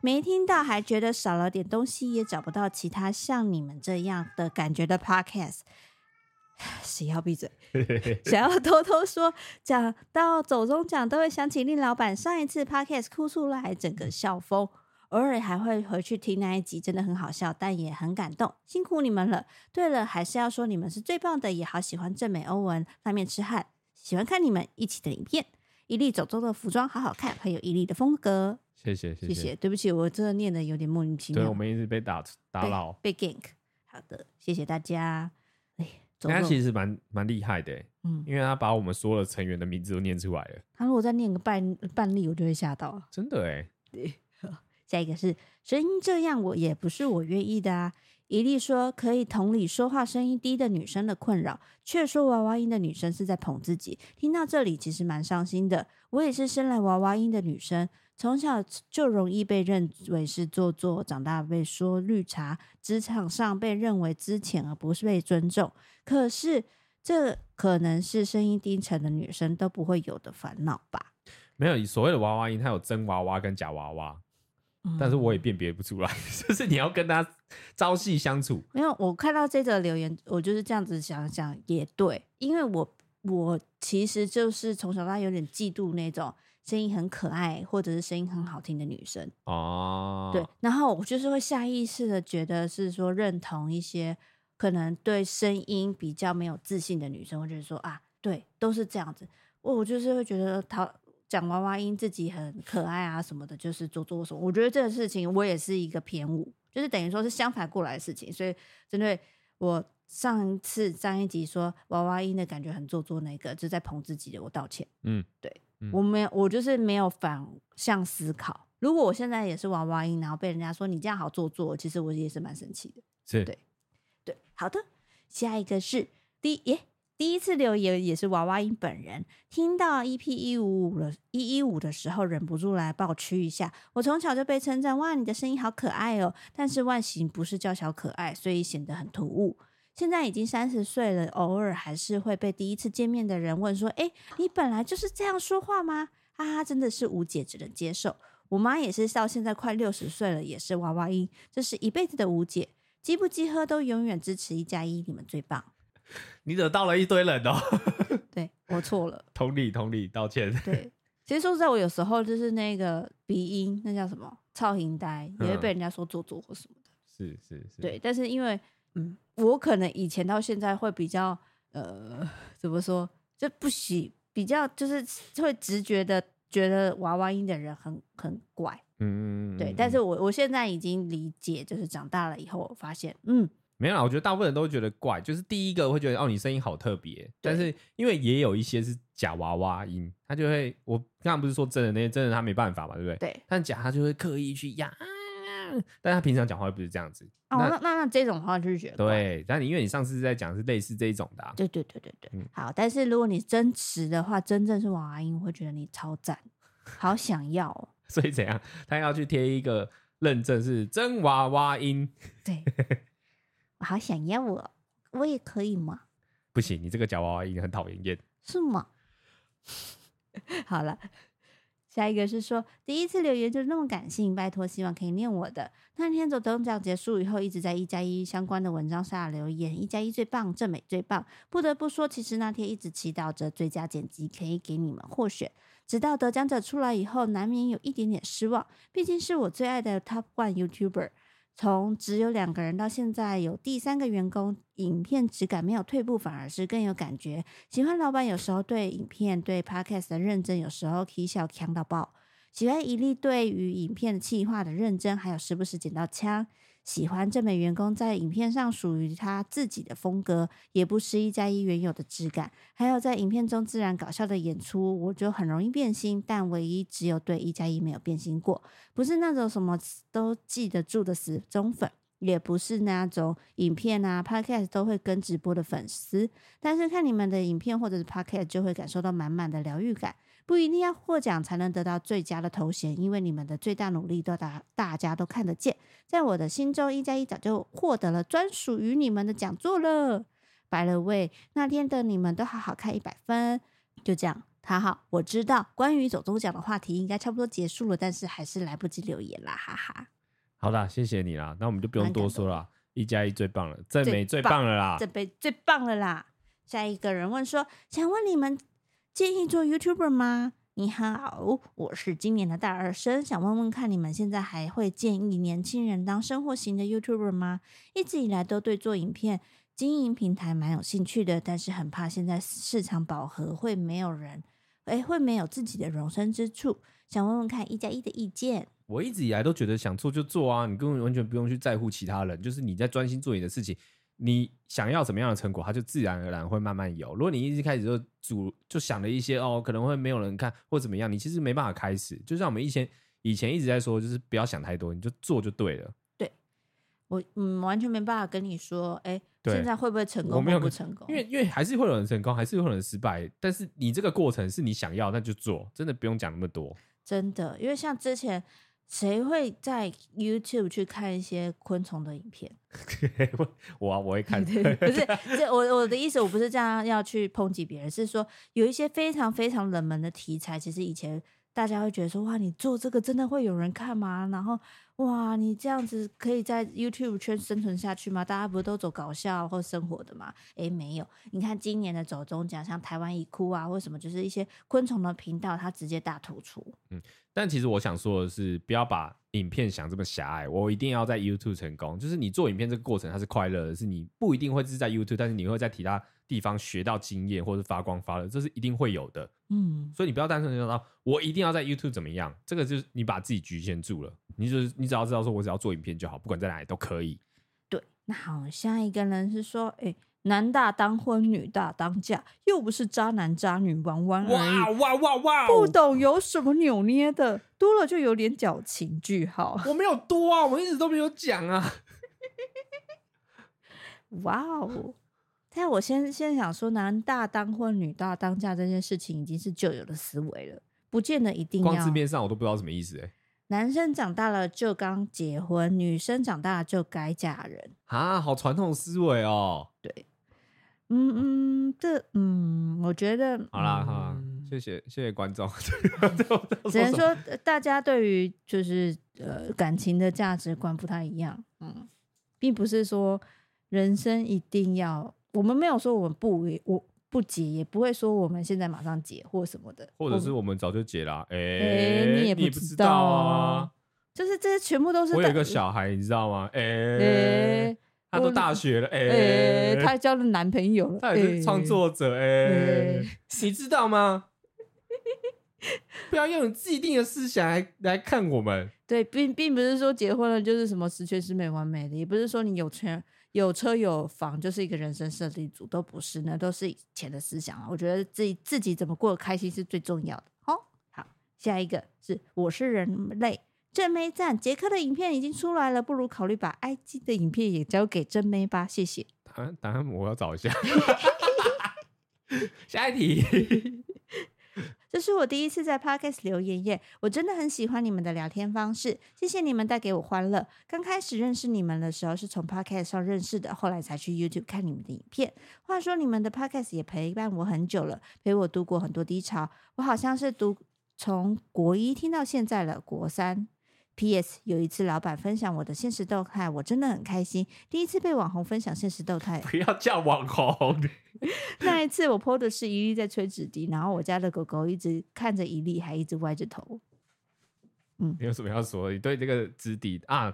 没听到还觉得少了点东西，也找不到其他像你们这样的感觉的 Podcast。十一号闭嘴，[laughs] 想要偷偷说，讲到走中奖都会想起令老板上一次 Podcast 哭出来，整个笑疯，偶尔还会回去听那一集，真的很好笑，但也很感动，辛苦你们了。对了，还是要说你们是最棒的，也好喜欢正美欧文拉面痴汉，喜欢看你们一起的影片。伊利走中的服装好好看，很有伊利的风格。
谢谢谢谢，谢谢，
对不起，我真的念的有点莫名其妙，
对，我们一直被打打扰，
被 gank。好的，谢谢大家。
他其实蛮蛮厉害的，嗯，因为他把我们所有的成员的名字都念出来了。
他如果再念个半半例，我就会吓到。
真的哎，[laughs]
对。下一个是声音这样，我也不是我愿意的啊。伊利说可以同理说话声音低的女生的困扰，却说娃娃音的女生是在捧自己。听到这里，其实蛮伤心的。我也是生来娃娃音的女生。从小就容易被认为是做作，长大被说绿茶，职场上被认为资浅而不是被尊重。可是这可能是声音低沉的女生都不会有的烦恼吧？
没有，所谓的娃娃音，它有真娃娃跟假娃娃，嗯、但是我也辨别不出来，[laughs] 就是你要跟他朝夕相处。
没有，我看到这则留言，我就是这样子想想，也对，因为我我其实就是从小到大有点嫉妒那种。声音很可爱，或者是声音很好听的女生
哦，
对，然后我就是会下意识的觉得是说认同一些可能对声音比较没有自信的女生，或者是说啊，对，都是这样子。我我就是会觉得她讲娃娃音自己很可爱啊什么的，就是做做什么。我觉得这个事情我也是一个偏误，就是等于说是相反过来的事情。所以针对我上一次上一集说娃娃音的感觉很做作那个，就在捧自己的，我道歉。
嗯，
对。我没有，我就是没有反向思考。如果我现在也是娃娃音，然后被人家说你这样好做作，其实我也是蛮生气的。
是，
对，对，好的。下一个是第耶，第一次留言也是娃娃音本人。听到 EP 一五五了，一一五的时候忍不住来爆区一下。我从小就被称赞哇，你的声音好可爱哦，但是外形不是娇小可爱，所以显得很突兀。现在已经三十岁了，偶尔还是会被第一次见面的人问说：“哎，你本来就是这样说话吗？”哈哈，真的是无解，只能接受。我妈也是到现在快六十岁了，也是娃娃音，这是一辈子的无解。鸡不鸡喝都永远支持一加一，你们最棒。
你惹到了一堆人哦。[laughs]
对，我错了，[laughs]
同理同理，道歉。
对，[laughs] 其实说实在，我有时候就是那个鼻音，那叫什么超音呆，也会被人家说做作或什么的。
是是是，
对。但是因为嗯，我可能以前到现在会比较呃，怎么说，就不喜比较就是会直觉的觉得娃娃音的人很很怪。嗯，对，但是我我现在已经理解，就是长大了以后，我发现，嗯，
没有啦，我觉得大部分人都会觉得怪，就是第一个会觉得哦，你声音好特别，但是因为也有一些是假娃娃音，他就会，我刚刚不是说真的那些真的他没办法嘛，对不对？
对，
但假他就会刻意去压，但他平常讲话又不是这样子。
哦，那那那这种话就是觉得
对，但你因为你上次在讲是类似这一种的，啊，
对对对对对，嗯，好，但是如果你真实的话，真正是娃娃音，我会觉得你超赞，好想要，哦。[laughs]
所以怎样？他要去贴一个认证是真娃娃音。
对，我好想要我，我也可以吗？
不行，你这个假娃娃音很讨人厌。
是吗？[laughs] 好了，下一个是说第一次留言就那么感性，拜托，希望可以念我的。那天走等奖结束以后，一直在一加一相关的文章下留言，一加一最棒，正美最棒。不得不说，其实那天一直祈祷着最佳剪辑可以给你们获选。直到得奖者出来以后，难免有一点点失望。毕竟是我最爱的 Top One YouTuber，从只有两个人到现在有第三个员工，影片质感没有退步，反而是更有感觉。喜欢老板有时候对影片、对 Podcast 的认真，有时候啼笑强到爆。喜欢伊利对于影片的企划的认真，还有时不时捡到枪。喜欢正美员工在影片上属于他自己的风格，也不失一加一原有的质感。还有在影片中自然搞笑的演出，我就很容易变心，但唯一只有对一加一没有变心过。不是那种什么都记得住的死忠粉，也不是那种影片啊、podcast 都会跟直播的粉丝。但是看你们的影片或者是 podcast，就会感受到满满的疗愈感。不一定要获奖才能得到最佳的头衔，因为你们的最大努力都大大家都看得见。在我的心中，一加一早就获得了专属于你们的讲座了。By the way，那天的你们都好好看一百分。就这样，好好，我知道关于走中奖的话题应该差不多结束了，但是还是来不及留言啦，哈哈。
好啦，谢谢你啦，那我们就不用多说了。一加一最棒了，正美最棒了啦，
这杯最棒了啦。下一个人问说，想问你们。建议做 YouTuber 吗？你好，我是今年的大二生，想问问看，你们现在还会建议年轻人当生活型的 YouTuber 吗？一直以来都对做影片、经营平台蛮有兴趣的，但是很怕现在市场饱和会没有人，诶，会没有自己的容身之处，想问问看一加一的意见。
我一直以来都觉得想做就做啊，你根本完全不用去在乎其他人，就是你在专心做你的事情。你想要怎么样的成果，它就自然而然会慢慢有。如果你一开始就主就想了一些哦，可能会没有人看或怎么样，你其实没办法开始。就像我们以前以前一直在说，就是不要想太多，你就做就对了。
对，我嗯完全没办法跟你说，哎，现在会不会成功？会不成功？
因为因为还是会有人成功，还是会有人失败。但是你这个过程是你想要，那就做，真的不用讲那么多。
真的，因为像之前。谁会在 YouTube 去看一些昆虫的影片？[laughs]
我啊，我会看。[laughs]
不是，[laughs] 这我我的意思，我不是这样要去抨击别人，是说有一些非常非常冷门的题材，其实以前大家会觉得说，哇，你做这个真的会有人看吗？然后。哇，你这样子可以在 YouTube 圈生存下去吗？大家不是都走搞笑或生活的吗？诶，没有。你看今年的走中奖，像台湾一哭啊，或什么，就是一些昆虫的频道，它直接大突出。
嗯，但其实我想说的是，不要把影片想这么狭隘。我一定要在 YouTube 成功，就是你做影片这个过程它是快乐的，是你不一定会是在 YouTube，但是你会在其他地方学到经验或者发光发热，这是一定会有的。嗯，所以你不要单纯想到我一定要在 YouTube 怎么样，这个就是你把自己局限住了。你就是你只要知道说，我只要做影片就好，不管在哪里都可以。
对，那好，下一个人是说，哎，男大当婚，女大当嫁，又不是渣男渣女玩玩而已。
哇哇哇哇！
不懂有什么扭捏的，多了就有点矫情。句号，
我没有多啊，我一直都没有讲啊。[laughs]
哇哦！但我先先想说，男大当婚，女大当嫁这件事情已经是旧有的思维了，不见得一定要。
光字面上我都不知道什么意思哎。
男生长大了就刚结婚，女生长大了就该嫁人
啊，好传统思维哦。
对，嗯嗯，这嗯，我觉得
好啦哈、嗯，谢谢谢谢观众。[laughs]
只能说大家对于就是呃感情的价值观不太一样，嗯，并不是说人生一定要。我们没有说我们不，我不结，也不会说我们现在马上结或什么的，
或者是我们早就结了，哎、
欸欸，你也不知道啊。就是这些全部都是。
我有一个小孩，你知道吗？哎、他都大学了，哎、
他交了男朋友了，
他也是创作者，哎、你知道吗？不要用既定的思想来来看我们。
对，并并不是说结婚了就是什么十全十美完美的，也不是说你有钱有车有房就是一个人生胜利组，都不是，那都是以前的思想啊。我觉得自己自己怎么过得开心是最重要的。好，好，下一个是我是人类。正妹赞，杰克的影片已经出来了，不如考虑把 IG 的影片也交给正妹吧，谢谢。
答案答案我要找一下。[laughs] 下一题，
这是我第一次在 Podcast 留言耶，我真的很喜欢你们的聊天方式，谢谢你们带给我欢乐。刚开始认识你们的时候是从 Podcast 上认识的，后来才去 YouTube 看你们的影片。话说你们的 Podcast 也陪伴我很久了，陪我度过很多低潮。我好像是读从国一听到现在的，国三。P.S. 有一次，老板分享我的现实动态，我真的很开心。第一次被网红分享现实动态，
不要叫网红。[laughs]
那一次我 po 的是一粒在吹纸笛，然后我家的狗狗一直看着一粒，还一直歪着头。嗯，
你有什么要说？你对这个纸笛啊，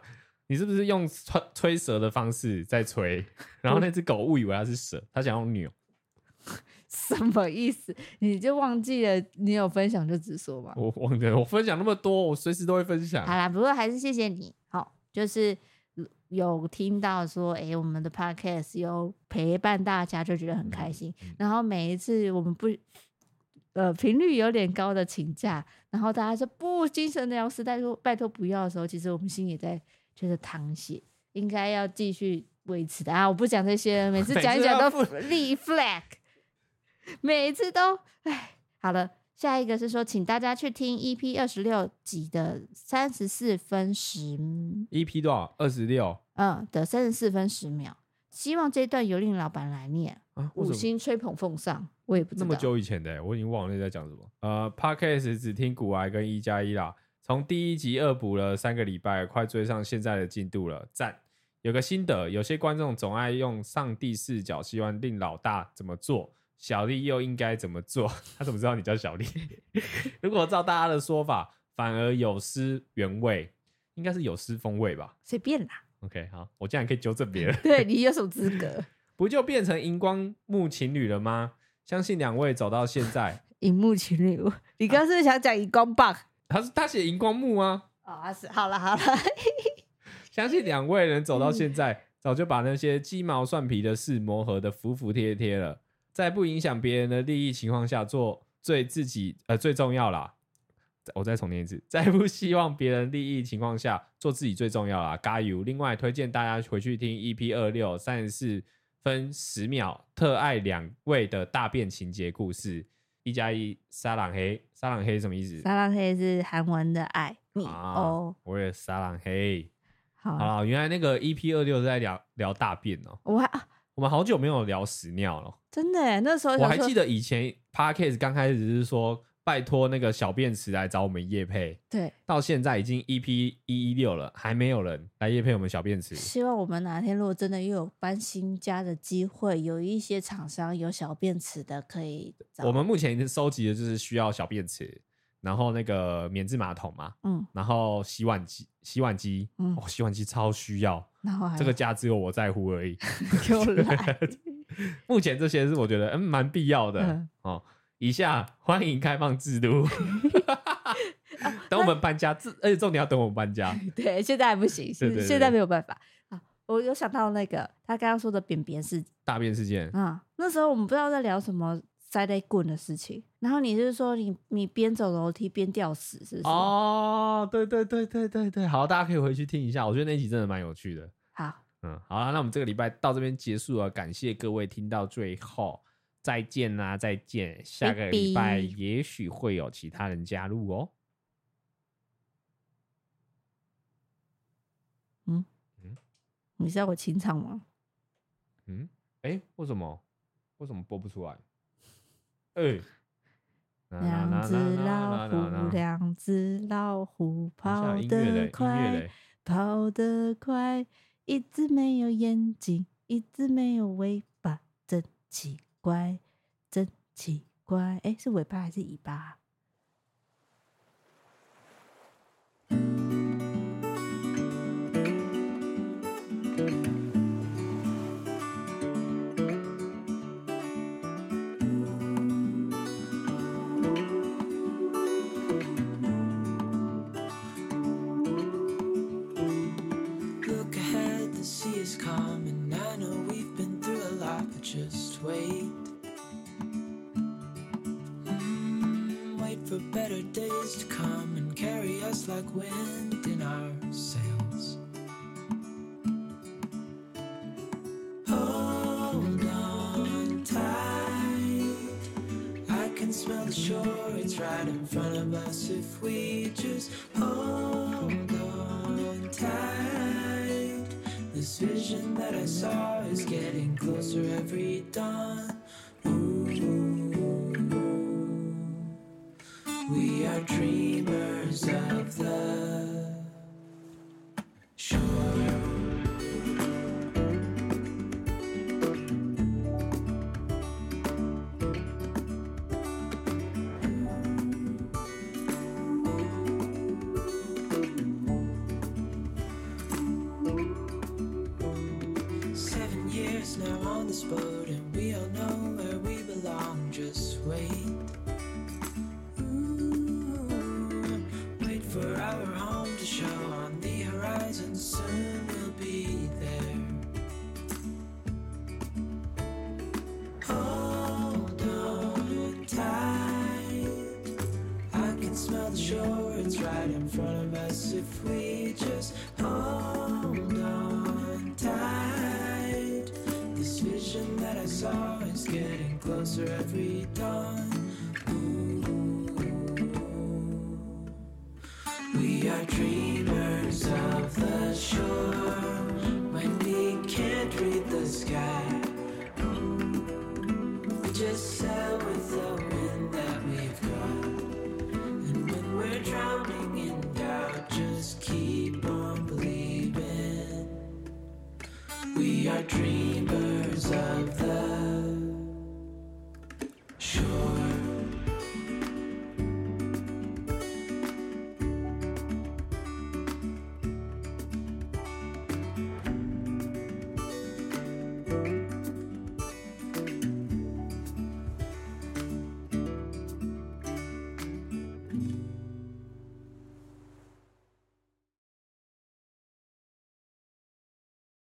你是不是用吹吹蛇的方式在吹？[laughs] 然后那只狗误以为它是蛇，它想要扭。[laughs]
什么意思？你就忘记了？你有分享就直说吧。
我忘记了，我分享那么多，我随时都会分享。
好啦，不过还是谢谢你。好，就是有听到说，哎、欸，我们的 podcast 有陪伴大家，就觉得很开心。嗯、然后每一次我们不呃频率有点高的请假，然后大家说不精神的要死，拜托拜托不要的时候，其实我们心也在就是淌血，应该要继续维持的啊！我不讲这些，[laughs] 每次讲一讲都立 flag。[laughs] 每一次都哎，好了，下一个是说，请大家去听 EP 二十六集的三十四分十。
EP 多少？二十六。
嗯，的三十四分十秒。希望这一段由令老板来念。啊，五星吹捧奉上，我也不知道。
那么久以前的，我已经忘了在讲什么。呃，Podcast 只听古癌跟一加一啦，从第一集恶补了三个礼拜，快追上现在的进度了，赞。有个心得，有些观众总爱用上帝视角，希望令老大怎么做。小丽又应该怎么做？[laughs] 他怎么知道你叫小丽？[laughs] 如果照大家的说法，反而有失原味，应该是有失风味吧？
随便啦。
OK，好，我竟然可以纠正别人。
对，你有什么资格？[laughs]
不就变成荧光幕情侣了吗？相信两位走到现在，
荧幕情侣，你刚刚是不是想讲荧光棒？
他是他写荧光幕啊。
啊、哦，是好了好了。
相信两位能走到现在，嗯，早就把那些鸡毛蒜皮的事磨合的服服帖帖了。在不影响别人的利益情况下做最自己呃最重要啦。我再重念一次，在不希望别人利益情况下做自己最重要啦。加油！另外推荐大家回去听 EP 二六三十四分十秒，特爱两位的大便情节故事。一加一沙朗黑，沙朗黑什么意思？
沙朗黑是韩文的爱你哦。
我也沙朗黑。好了，原来那个 EP 二六是在聊聊大便哦、喔。
我还啊。
我们好久没有聊屎尿了，
真的。那时候
我还记得以前 Podcast 刚开始是说拜托那个小便池来找我们叶配，
对，
到现在已经 EP 一一六了，还没有人来叶配我们小便池。
希望我们哪天如果真的又有搬新家的机会，有一些厂商有小便池的可以找。
我们目前已经收集的就是需要小便池。然后那个免治马桶嘛，嗯，然后洗碗机，洗碗机，嗯，哦，洗碗机超需要，然后这个家只有我在乎而已。[laughs] [laughs] [laughs] 目前这些是我觉得嗯蛮必要的、嗯、哦。以下欢迎开放制度，[laughs] 等我们搬家，而且重点要等我们搬家。[laughs]
对，现在还不行，现在没有办法。啊，我有想到那个他刚刚说的便便事，
大便事件
啊、嗯，那时候我们不知道在聊什么。塞雷棍的事情，然后你就是说你你边走楼梯边吊死，是不是？
哦，对对对对对对，好，大家可以回去听一下，我觉得那集真的蛮有趣的。
好，
嗯，好了，那我们这个礼拜到这边结束了，感谢各位听到最后，再见啦，再见，下个礼拜也许会有其他人加入哦。
嗯嗯，你是要我清唱吗？
嗯，哎，为什么？为什么播不出来？哎，
两只老虎，两只老虎，跑得快，跑得快。一只没有眼睛，一只没有尾巴，真奇怪，
真奇怪。哎，是尾巴还是尾巴？Come and I know we've been through a lot, but just wait. Mm, wait for better days to come and carry us like wind in our sails. Hold on tight. I can smell the shore, it's right in front of us if we just hold. This vision that I saw is getting closer every dawn. Ooh. We are dreamers of the. answer every